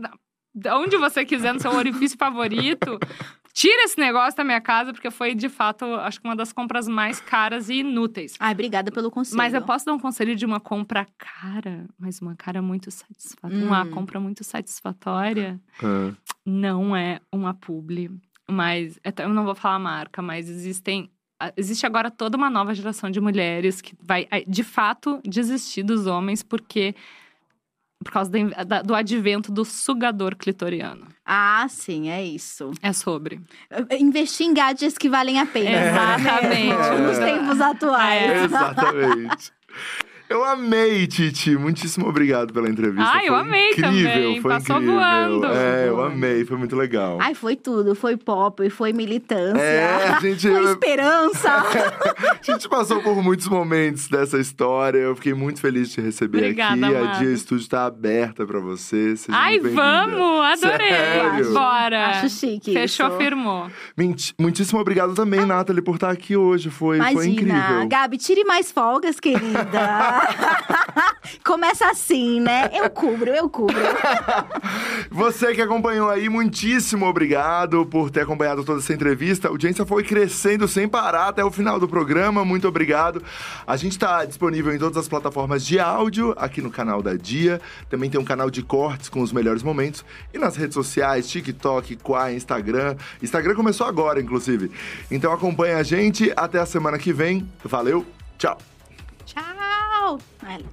de onde você quiser, no seu orifício favorito. Tira esse negócio da minha casa, porque foi, de fato, acho que uma das compras mais caras e inúteis. Ai, obrigada pelo conselho. Mas eu posso dar um conselho de uma compra cara, mas uma cara muito satisfatória. Uma Hum. compra muito satisfatória. Ah. Não é uma publi. mas eu não vou falar marca, mas existem existe agora toda uma nova geração de mulheres que vai, de fato, desistir dos homens porque por causa da, do advento do sugador clitoriano. Ah, sim, é isso. É sobre. Investir em gadgets que valem a pena. É. Exatamente. Nos tempos atuais. É. Exatamente. Eu amei, Titi. Muitíssimo obrigado pela entrevista. Ah, eu amei incrível, também. Foi Passou incrível. voando. É, eu amei. Foi muito legal. Ai, foi tudo. Foi pop, foi militância. É, a gente... Foi esperança. a gente passou por muitos momentos dessa história. Eu fiquei muito feliz de te receber Obrigada, aqui. amado. A Dia Estúdio tá aberta pra você. Seja Ai, vamos! Adorei! Sério? Bora! Acho chique Fechou, isso. firmou. Mint- Muitíssimo obrigado também, Nathalie, por estar aqui hoje. Foi, foi Imagina. incrível. Gabi, tire mais folgas, querida. Começa assim, né? Eu cubro, eu cubro. Você que acompanhou aí, muitíssimo obrigado por ter acompanhado toda essa entrevista. A audiência foi crescendo sem parar até o final do programa. Muito obrigado. A gente está disponível em todas as plataformas de áudio, aqui no canal da Dia. Também tem um canal de cortes com os melhores momentos. E nas redes sociais, TikTok, Quai, Instagram. Instagram começou agora, inclusive. Então acompanha a gente. Até a semana que vem. Valeu, tchau. Tchau. Ai,